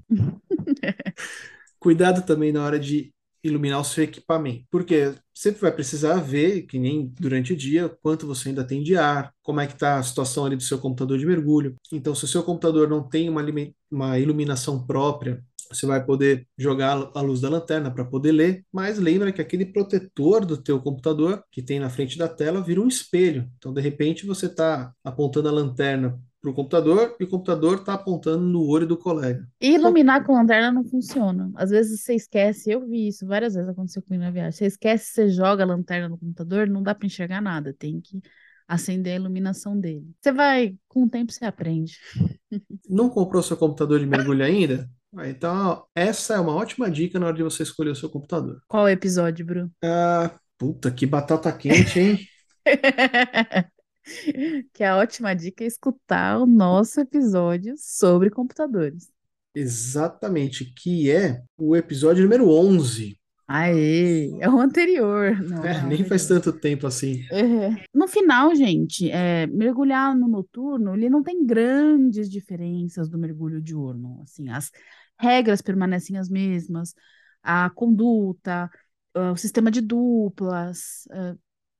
Cuidado também na hora de iluminar o seu equipamento, porque sempre vai precisar ver, que nem durante o dia, quanto você ainda tem de ar, como é que está a situação ali do seu computador de mergulho. Então, se o seu computador não tem uma, uma iluminação própria, você vai poder jogar a luz da lanterna para poder ler, mas lembra que aquele protetor do teu computador que tem na frente da tela vira um espelho. Então, de repente, você está apontando a lanterna para o computador e o computador está apontando no olho do colega. E iluminar com lanterna não funciona. Às vezes você esquece, eu vi isso várias vezes aconteceu comigo na viagem. Você esquece, você joga a lanterna no computador, não dá para enxergar nada, tem que acender a iluminação dele. Você vai, com o tempo você aprende. [laughs] Não comprou seu computador de mergulho ainda? Ah, Então, essa é uma ótima dica na hora de você escolher o seu computador. Qual episódio, Bruno? Ah, puta, que batata quente, hein? [laughs] [laughs] Que a ótima dica é escutar o nosso episódio sobre computadores. Exatamente, que é o episódio número 11. Aê, é o anterior. [laughs] Não, É, nem faz tanto tempo assim. É. No final, gente, é, mergulhar no noturno, ele não tem grandes diferenças do mergulho diurno. Assim, as regras permanecem as mesmas, a conduta, ah, o sistema de duplas, ah,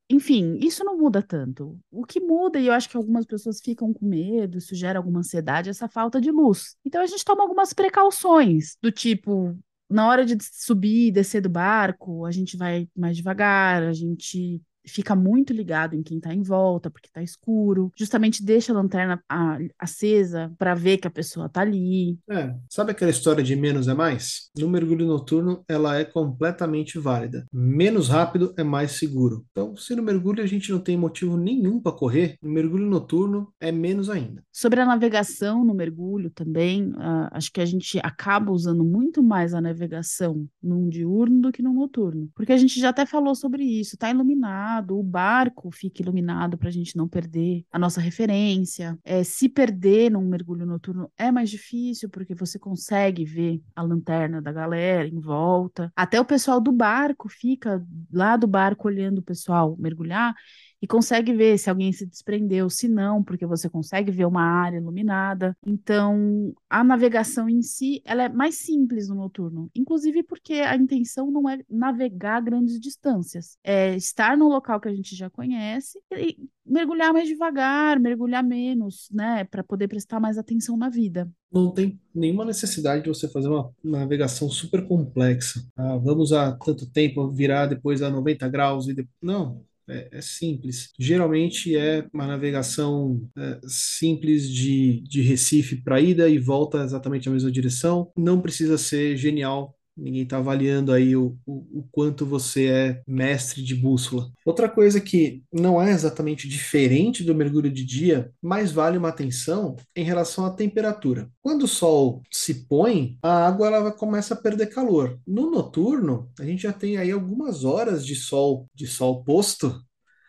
enfim, isso não muda tanto. O que muda, e eu acho que algumas pessoas ficam com medo, isso gera alguma ansiedade, é essa falta de luz. Então a gente toma algumas precauções, do tipo, na hora de subir e descer do barco, a gente vai mais devagar, a gente fica muito ligado em quem está em volta, porque está escuro. Justamente deixa a lanterna a- acesa para ver que a pessoa está ali. É, sabe aquela história de menos é mais? No mergulho noturno, ela é completamente válida. Menos rápido é mais seguro. Então, se no mergulho a gente não tem motivo nenhum para correr, no mergulho noturno é menos ainda. Sobre a navegação no mergulho também, ah, acho que a gente acaba usando muito mais a navegação num diurno do que no noturno. Porque a gente já até falou sobre isso, está iluminado, o barco fica iluminado para a gente não perder a nossa referência. É, se perder num mergulho noturno é mais difícil, porque você consegue ver a lanterna da galera em volta. Até o pessoal do barco fica lá do barco olhando o pessoal mergulhar. E consegue ver se alguém se desprendeu, se não, porque você consegue ver uma área iluminada. Então, a navegação em si, ela é mais simples no noturno, inclusive porque a intenção não é navegar grandes distâncias, é estar no local que a gente já conhece e mergulhar mais devagar, mergulhar menos, né, para poder prestar mais atenção na vida. Não tem nenhuma necessidade de você fazer uma navegação super complexa. Ah, vamos a tanto tempo virar depois a 90 graus e de... não. É, é, simples. Geralmente é uma navegação é, simples de, de Recife para ida e volta exatamente na mesma direção. Não precisa ser genial Ninguém está avaliando aí o, o, o, quanto você é mestre de bússola. Outra coisa que não é exatamente diferente do mergulho de dia, mas vale uma atenção em relação à temperatura. Quando o sol se põe, a água ela começa a perder calor. No noturno, a gente já tem aí algumas horas de sol, de sol posto.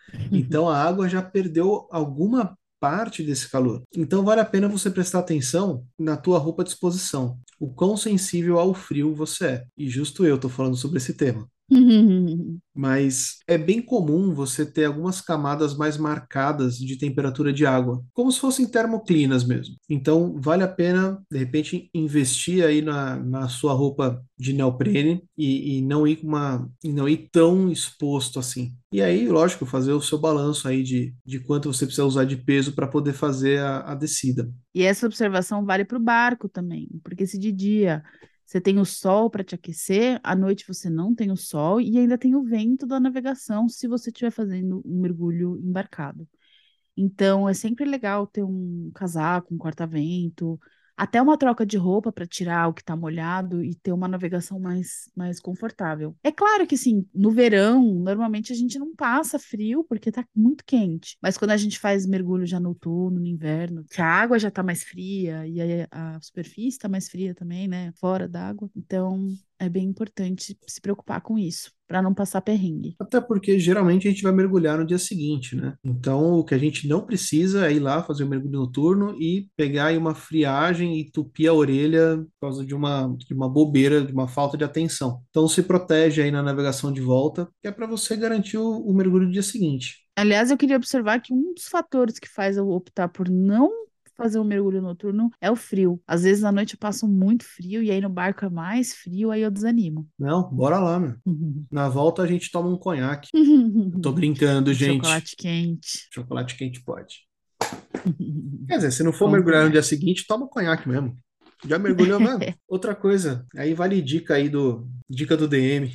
[laughs] Então a água já perdeu alguma parte desse calor. Então vale a pena você prestar atenção na tua roupa de exposição. O quão sensível ao frio você é. E justo eu estou falando sobre esse tema. [laughs] Mas é bem comum você ter algumas camadas mais marcadas de temperatura de água, como se fossem termoclinas mesmo. Então, vale a pena, de repente, investir aí na, na sua roupa de neoprene e, e não ir uma, não ir tão exposto assim. E aí, lógico, fazer o seu balanço aí de, de quanto você precisa usar de peso para poder fazer a, a descida. E essa observação vale para o barco também, porque se de dia você tem o sol para te aquecer, à noite você não tem o sol e ainda tem o vento da navegação se você estiver fazendo um mergulho embarcado. Então é sempre legal ter um casaco, um corta-vento, até uma troca de roupa para tirar o que está molhado e ter uma navegação mais, mais confortável. É claro que, sim, no verão, normalmente a gente não passa frio porque está muito quente, mas quando a gente faz mergulho já no outono, no inverno, que a água já está mais fria e a, a superfície está mais fria também, né, fora d'água, então é bem importante se preocupar com isso, para não passar perrengue. Até porque geralmente a gente vai mergulhar no dia seguinte, né? Então o que a gente não precisa é ir lá fazer o mergulho noturno e pegar aí uma friagem e tupir a orelha por causa de uma, de uma bobeira, de uma falta de atenção. Então se protege aí na navegação de volta, que é para você garantir o, o mergulho do dia seguinte. Aliás, eu queria observar que um dos fatores que faz eu optar por não fazer um mergulho noturno é o frio. Às vezes à noite eu passo muito frio e aí no barco é mais frio, aí eu desanimo. Não, bora lá, meu. [laughs] Na volta a gente toma um conhaque. [laughs] Tô brincando, gente. Chocolate quente. Chocolate quente pode. [laughs] Quer dizer, se não for mergulhar no dia seguinte, toma conhaque mesmo. Já mergulhou mesmo. Outra coisa, aí vale dica aí do dica do DM.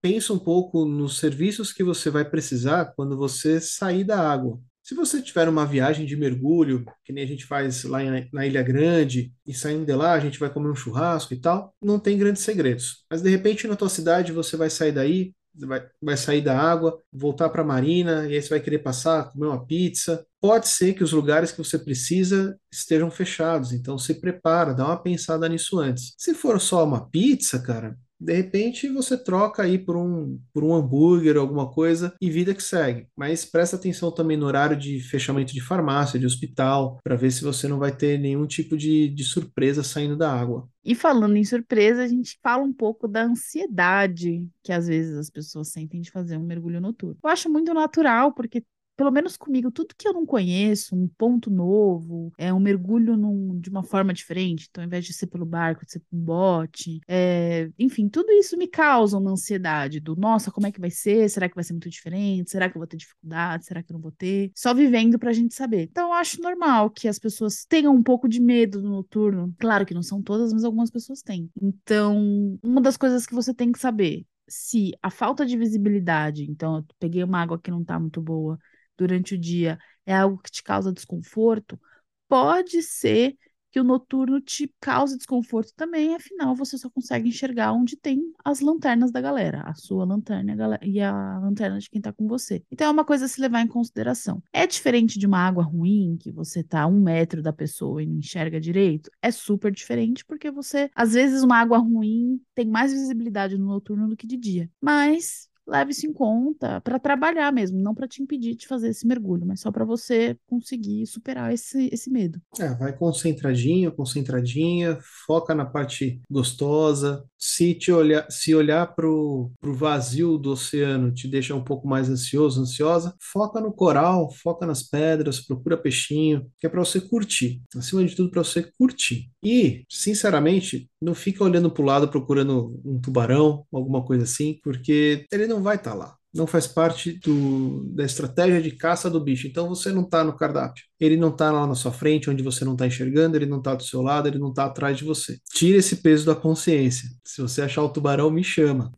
Pensa um pouco nos serviços que você vai precisar quando você sair da água. Se você tiver uma viagem de mergulho, que nem a gente faz lá na Ilha Grande, e saindo de lá a gente vai comer um churrasco e tal, não tem grandes segredos. Mas de repente na tua cidade você vai sair daí, vai, vai sair da água, voltar para a marina, e aí você vai querer passar, comer uma pizza. Pode ser que os lugares que você precisa estejam fechados, então se prepara, dá uma pensada nisso antes. Se for só uma pizza, cara, de repente você troca aí por um, por um hambúrguer, alguma coisa, e vida que segue. Mas presta atenção também no horário de fechamento de farmácia, de hospital, para ver se você não vai ter nenhum tipo de, de surpresa saindo da água. E falando em surpresa, a gente fala um pouco da ansiedade que às vezes as pessoas sentem de fazer um mergulho noturno. Eu acho muito natural, porque pelo menos comigo, tudo que eu não conheço, um ponto novo, é um mergulho num, de uma forma diferente. Então, ao invés de ser pelo barco, de ser por um bote, é, enfim, tudo isso me causa uma ansiedade do nossa, como é que vai ser? Será que vai ser muito diferente? Será que eu vou ter dificuldade? Será que eu não vou ter? Só vivendo pra gente saber. Então, eu acho normal que as pessoas tenham um pouco de medo no noturno. Claro que não são todas, mas algumas pessoas têm. Então, uma das coisas que você tem que saber se a falta de visibilidade, então eu peguei uma água que não tá muito boa, durante o dia é algo que te causa desconforto, pode ser que o noturno te cause desconforto também, afinal você só consegue enxergar onde tem as lanternas da galera, a sua lanterna e a lanterna de quem tá com você. Então é uma coisa a se levar em consideração. É diferente de uma água ruim, que você tá a um metro da pessoa e não enxerga direito? É super diferente, porque você, às vezes, uma água ruim tem mais visibilidade no noturno do que de dia. Mas leve isso em conta para trabalhar mesmo, não para te impedir de fazer esse mergulho, mas só para você conseguir superar esse, esse medo. É, vai concentradinho, concentradinha, foca na parte gostosa. Se te olhar, se olhar para o vazio do oceano te deixa um pouco mais ansioso, ansiosa, foca no coral, foca nas pedras, procura peixinho, que é para você curtir. Acima de tudo, para você curtir. E, sinceramente, não fica olhando para o lado procurando um tubarão, alguma coisa assim, porque ele não vai estar tá lá. Não faz parte do, da estratégia de caça do bicho. Então você não está no cardápio. Ele não está lá na sua frente, onde você não está enxergando, ele não está do seu lado, ele não está atrás de você. Tira esse peso da consciência. Se você achar o tubarão, me chama.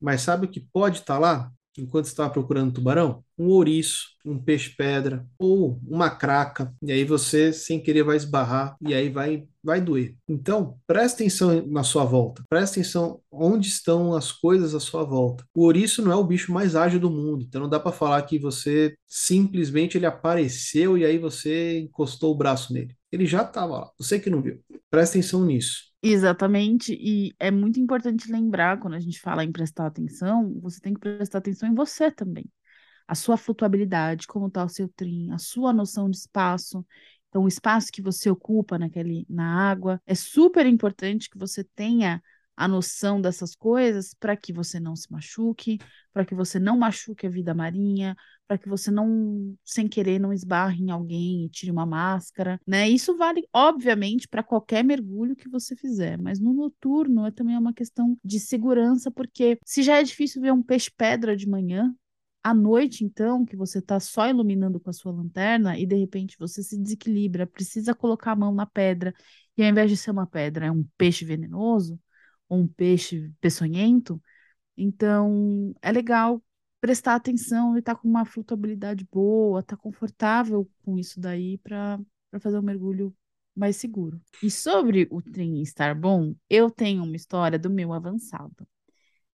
Mas sabe o que pode estar tá lá? enquanto estava procurando tubarão? Um ouriço, um peixe-pedra ou uma craca. E aí você, sem querer, vai esbarrar e aí vai, vai doer. Então, presta atenção na sua volta. Presta atenção onde estão as coisas à sua volta. O ouriço não é o bicho mais ágil do mundo. Então não dá para falar que você simplesmente ele apareceu e aí você encostou o braço nele. Ele já estava lá. Você que não viu. Presta atenção nisso. Exatamente, e é muito importante lembrar, quando a gente fala em prestar atenção, você tem que prestar atenção em você também. A sua flutuabilidade, como está o seu trim, a sua noção de espaço. Então, o espaço que você ocupa naquele, na água. É super importante que você tenha a noção dessas coisas para que você não se machuque, para que você não machuque a vida marinha, para que você não, sem querer, não esbarre em alguém e tire uma máscara, né? Isso vale, obviamente, para qualquer mergulho que você fizer, mas no noturno é também uma questão de segurança, porque se já é difícil ver um peixe-pedra de manhã, à noite, então, que você está só iluminando com a sua lanterna e de repente você se desequilibra, precisa colocar a mão na pedra, e ao invés de ser uma pedra, é um peixe venenoso, ou um peixe peçonhento. Então, é legal prestar atenção e estar tá com uma flutuabilidade boa, estar tá confortável com isso daí para fazer um mergulho mais seguro. E sobre o trem estar bom, eu tenho uma história do meu avançado.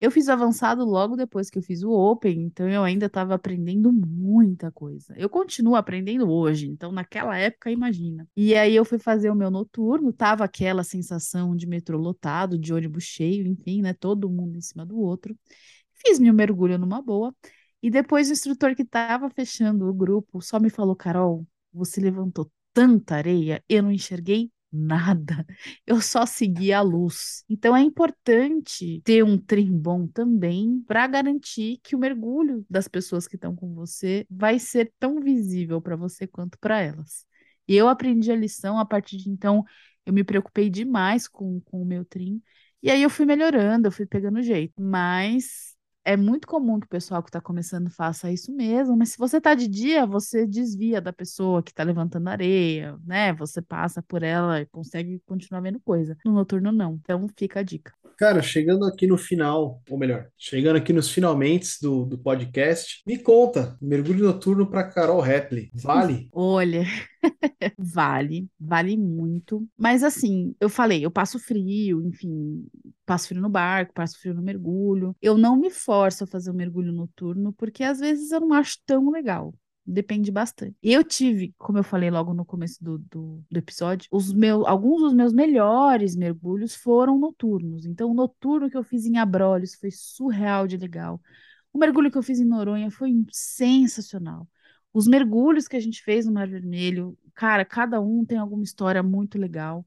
Eu fiz o avançado logo depois que eu fiz o Open, então eu ainda estava aprendendo muita coisa. Eu continuo aprendendo hoje, então naquela época, imagina. E aí eu fui fazer o meu noturno, tava aquela sensação de metrô lotado, de ônibus cheio, enfim, né? Todo mundo em cima do outro. Fiz meu mergulho numa boa. E depois o instrutor que estava fechando o grupo só me falou: Carol, você levantou tanta areia, eu não enxerguei nada. Eu só segui a luz. Então é importante ter um trem bom também para garantir que o mergulho das pessoas que estão com você vai ser tão visível para você quanto para elas. E eu aprendi a lição a partir de então. Eu me preocupei demais com, com o meu trim. E aí eu fui melhorando, eu fui pegando jeito. Mas é muito comum que o pessoal que está começando faça isso mesmo, mas se você está de dia, você desvia da pessoa que está levantando areia, né? Você passa por ela e consegue continuar vendo coisa. No noturno, não. Então, fica a dica. Cara, chegando aqui no final, ou melhor, chegando aqui nos finalmente do, do podcast, me conta, mergulho noturno para Carol Hepley, vale? [laughs] Olha, vale, vale muito. Mas assim, eu falei, eu passo frio, enfim, passo frio no barco, passo frio no mergulho. Eu não me forço a fazer o um mergulho noturno, porque às vezes eu não acho tão legal. Depende bastante. Eu tive, como eu falei logo no começo do, do, do episódio, os meus, alguns dos meus melhores mergulhos foram noturnos. Então, o noturno que eu fiz em Abrolhos foi surreal de legal. O mergulho que eu fiz em Noronha foi sensacional. Os mergulhos que a gente fez no Mar Vermelho, cara, cada um tem alguma história muito legal.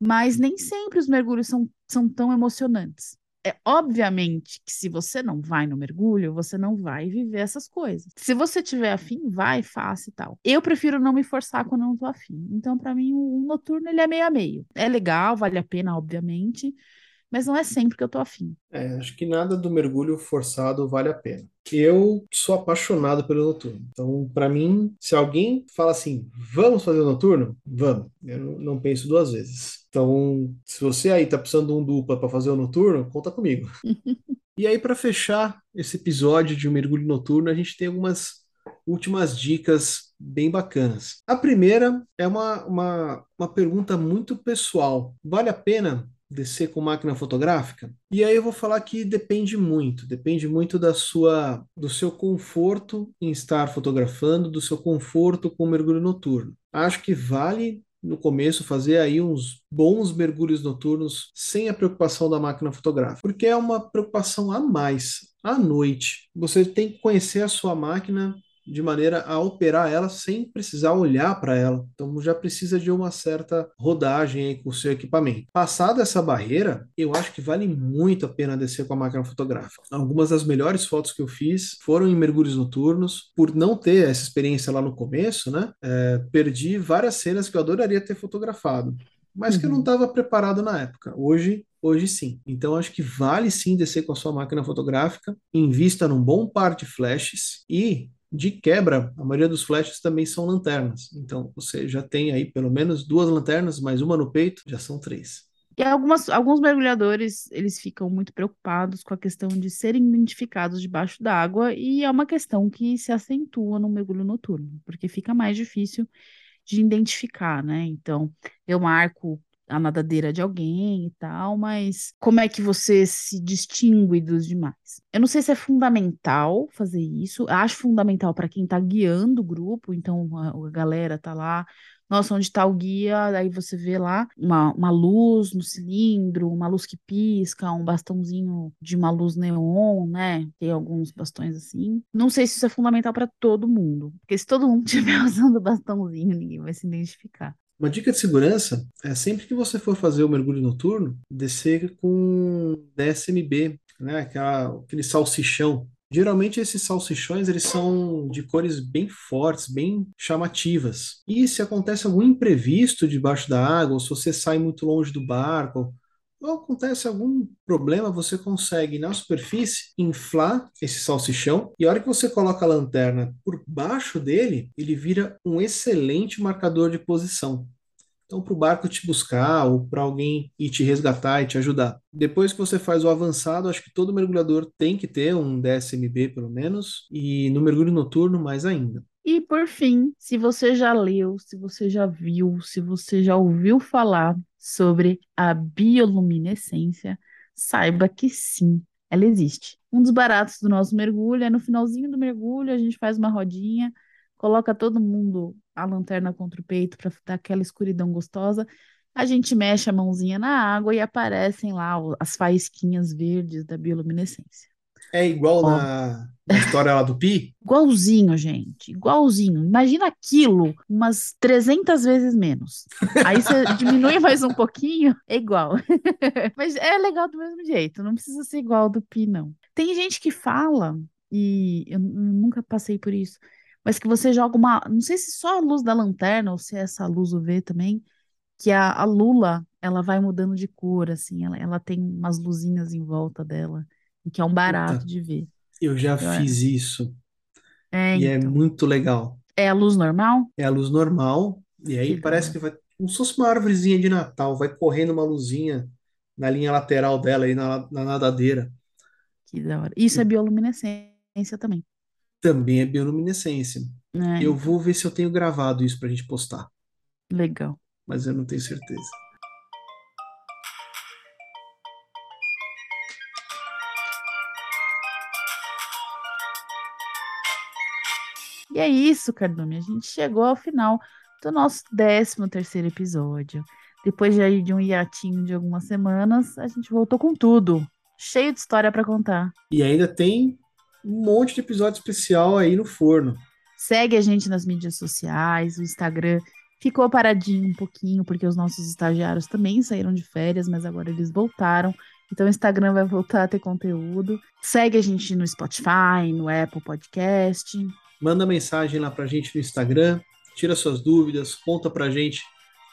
Mas nem sempre os mergulhos são, são tão emocionantes é obviamente que se você não vai no mergulho, você não vai viver essas coisas. Se você tiver afim, vai, faça e tal. Eu prefiro não me forçar quando não tô afim. Então, para mim, o noturno ele é meio a meio. É legal, vale a pena, obviamente, mas não é sempre que eu tô afim. É, acho que nada do mergulho forçado vale a pena. Eu sou apaixonado pelo noturno. Então, para mim, se alguém fala assim, vamos fazer o noturno? Vamos. Eu não penso duas vezes. Então, se você aí tá precisando de um dupla para fazer o noturno, conta comigo. [laughs] e aí, para fechar esse episódio de um mergulho noturno, a gente tem algumas últimas dicas bem bacanas. A primeira é uma, uma, uma pergunta muito pessoal. Vale a pena descer com máquina fotográfica? E aí eu vou falar que depende muito, depende muito da sua do seu conforto em estar fotografando, do seu conforto com o mergulho noturno. Acho que vale no começo, fazer aí uns bons mergulhos noturnos sem a preocupação da máquina fotográfica, porque é uma preocupação a mais. À noite, você tem que conhecer a sua máquina de maneira a operar ela sem precisar olhar para ela. Então já precisa de uma certa rodagem aí com o seu equipamento. Passada essa barreira, eu acho que vale muito a pena descer com a máquina fotográfica. Algumas das melhores fotos que eu fiz foram em mergulhos noturnos. Por não ter essa experiência lá no começo, né? É, perdi várias cenas que eu adoraria ter fotografado mas que eu não estava uhum. preparado na época. Hoje, hoje sim. Então acho que vale sim descer com a sua máquina fotográfica, invista num bom par de flashes e de quebra, a maioria dos flashes também são lanternas. Então, você já tem aí pelo menos duas lanternas, mais uma no peito, já são três. E algumas, alguns mergulhadores, eles ficam muito preocupados com a questão de serem identificados debaixo d'água, e é uma questão que se acentua no mergulho noturno, porque fica mais difícil de identificar, né? Então, eu marco a nadadeira de alguém e tal, mas como é que você se distingue dos demais? Eu não sei se é fundamental fazer isso, acho fundamental para quem está guiando o grupo, então a, galera tá lá nossa, onde está o guia? Aí você vê lá uma, uma luz no cilindro, uma luz que pisca, um bastãozinho de uma luz neon, né? Tem alguns bastões assim. Não sei se isso é fundamental para todo mundo, porque se todo mundo [laughs] estiver usando bastãozinho, ninguém vai se identificar. Uma dica de segurança é sempre que você for fazer o mergulho noturno, descer com DSMB, né? Aquela, aquele salsichão. Geralmente esses salsichões eles são de cores bem fortes, bem chamativas. E se acontece algum imprevisto debaixo da água, ou se você sai muito longe do barco, ou acontece algum problema, você consegue na superfície inflar esse salsichão e a hora que você coloca a lanterna por baixo dele, ele vira um excelente marcador de posição. Então, para o barco te buscar ou para alguém ir te resgatar e te ajudar. Depois que você faz o avançado, acho que todo mergulhador tem que ter um DSMB pelo menos, e no mergulho noturno mais ainda. E por fim, se você já leu, se você já viu, se você já ouviu falar sobre a bioluminescência, saiba que sim, ela existe. Um dos baratos do nosso mergulho é no finalzinho do mergulho, a gente faz uma rodinha, coloca todo mundo a lanterna contra o peito para dar aquela escuridão gostosa. A gente mexe a mãozinha na água e aparecem lá as faísquinhas verdes da bioluminescência. É igual na, na, história lá do Pi? Igualzinho, gente. Igualzinho. Imagina aquilo umas 300 vezes menos. Aí você [laughs] diminui mais um pouquinho, é igual. [laughs] Mas é legal do mesmo jeito. Não precisa ser igual do Pi, não. Tem gente que fala, e eu nunca passei por isso, mas que você joga uma. Não sei se só a luz da lanterna ou se é essa luz UV também, que a, a lula ela vai mudando de cor, assim, ela, ela tem umas luzinhas em volta dela, e que é um barato de ver. Eu já eu fiz isso. É, e é então. é muito legal. É a luz normal? É a luz normal, e aí que parece que vai. Como se fosse uma árvorezinha de Natal, vai correndo uma luzinha na linha lateral dela aí na, na nadadeira. Que da hora. Isso é bioluminescência também também é bioluminescência. É, eu vou ver se eu tenho gravado isso para a gente postar. Legal. Mas eu não tenho certeza. E é isso, Cardume. A gente chegou ao final do nosso 13 terceiro episódio. Depois de, de um hiatinho de algumas semanas, a gente voltou com tudo. Cheio de história para contar. E ainda tem um monte de episódio especial aí no forno. Segue a gente nas mídias sociais, o Instagram ficou paradinho um pouquinho, porque os nossos estagiários também saíram de férias, mas agora eles voltaram. Então o Instagram vai voltar a ter conteúdo. Segue a gente no Spotify, no Apple Podcast. Manda mensagem lá pra gente no Instagram, tira suas dúvidas, conta pra gente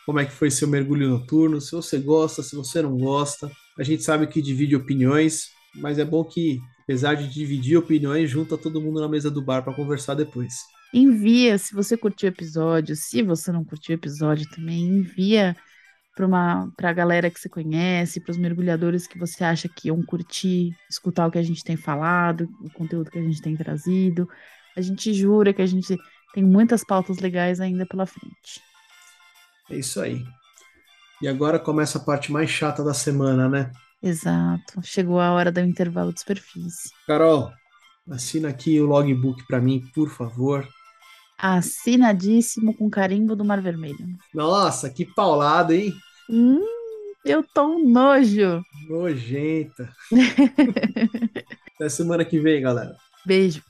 como é que foi seu mergulho noturno, se você gosta, se você não gosta. A gente sabe que divide opiniões, mas é bom que apesar de dividir opiniões, junta todo mundo na mesa do bar para conversar depois. Envia, se você curtiu o episódio, se você não curtiu o episódio também, envia para a galera que você conhece, para os mergulhadores que você acha que iam curtir, escutar o que a gente tem falado, o conteúdo que a gente tem trazido. A gente jura que a gente tem muitas pautas legais ainda pela frente. É isso aí. E agora começa a parte mais chata da semana, né? Exato. Chegou a hora do intervalo de superfície. Carol, assina aqui o logbook para mim, por favor. Assinadíssimo com carimbo do Mar Vermelho. Nossa, que paulada, hein? Hum, eu tô um nojo. Nojenta. [laughs] Até semana que vem, galera. Beijo.